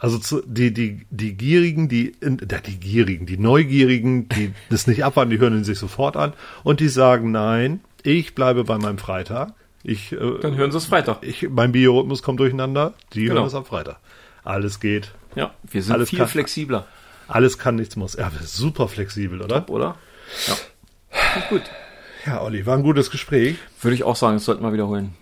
Also zu, die, die, die Gierigen, die, die Gierigen, die Neugierigen, die das nicht abwarten, die hören ihn sich sofort an und die sagen, nein, ich bleibe bei meinem Freitag. Ich, äh, Dann hören sie es Freitag. Ich, mein Biorhythmus kommt durcheinander, die genau. hören es am Freitag. Alles geht. Ja, wir sind alles viel kann, flexibler. Alles kann, nichts muss. Ja, super flexibel, oder? Top, oder? Ja. gut. Ja, Olli, war ein gutes Gespräch. Würde ich auch sagen, das sollten wir wiederholen.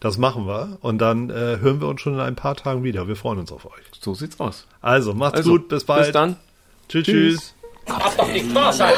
Das machen wir und dann äh, hören wir uns schon in ein paar Tagen wieder. Wir freuen uns auf euch. So sieht's aus. Also, macht's also, gut, bis bald. Bis dann. Tschüss, tschüss. tschüss. Darf doch nicht sein.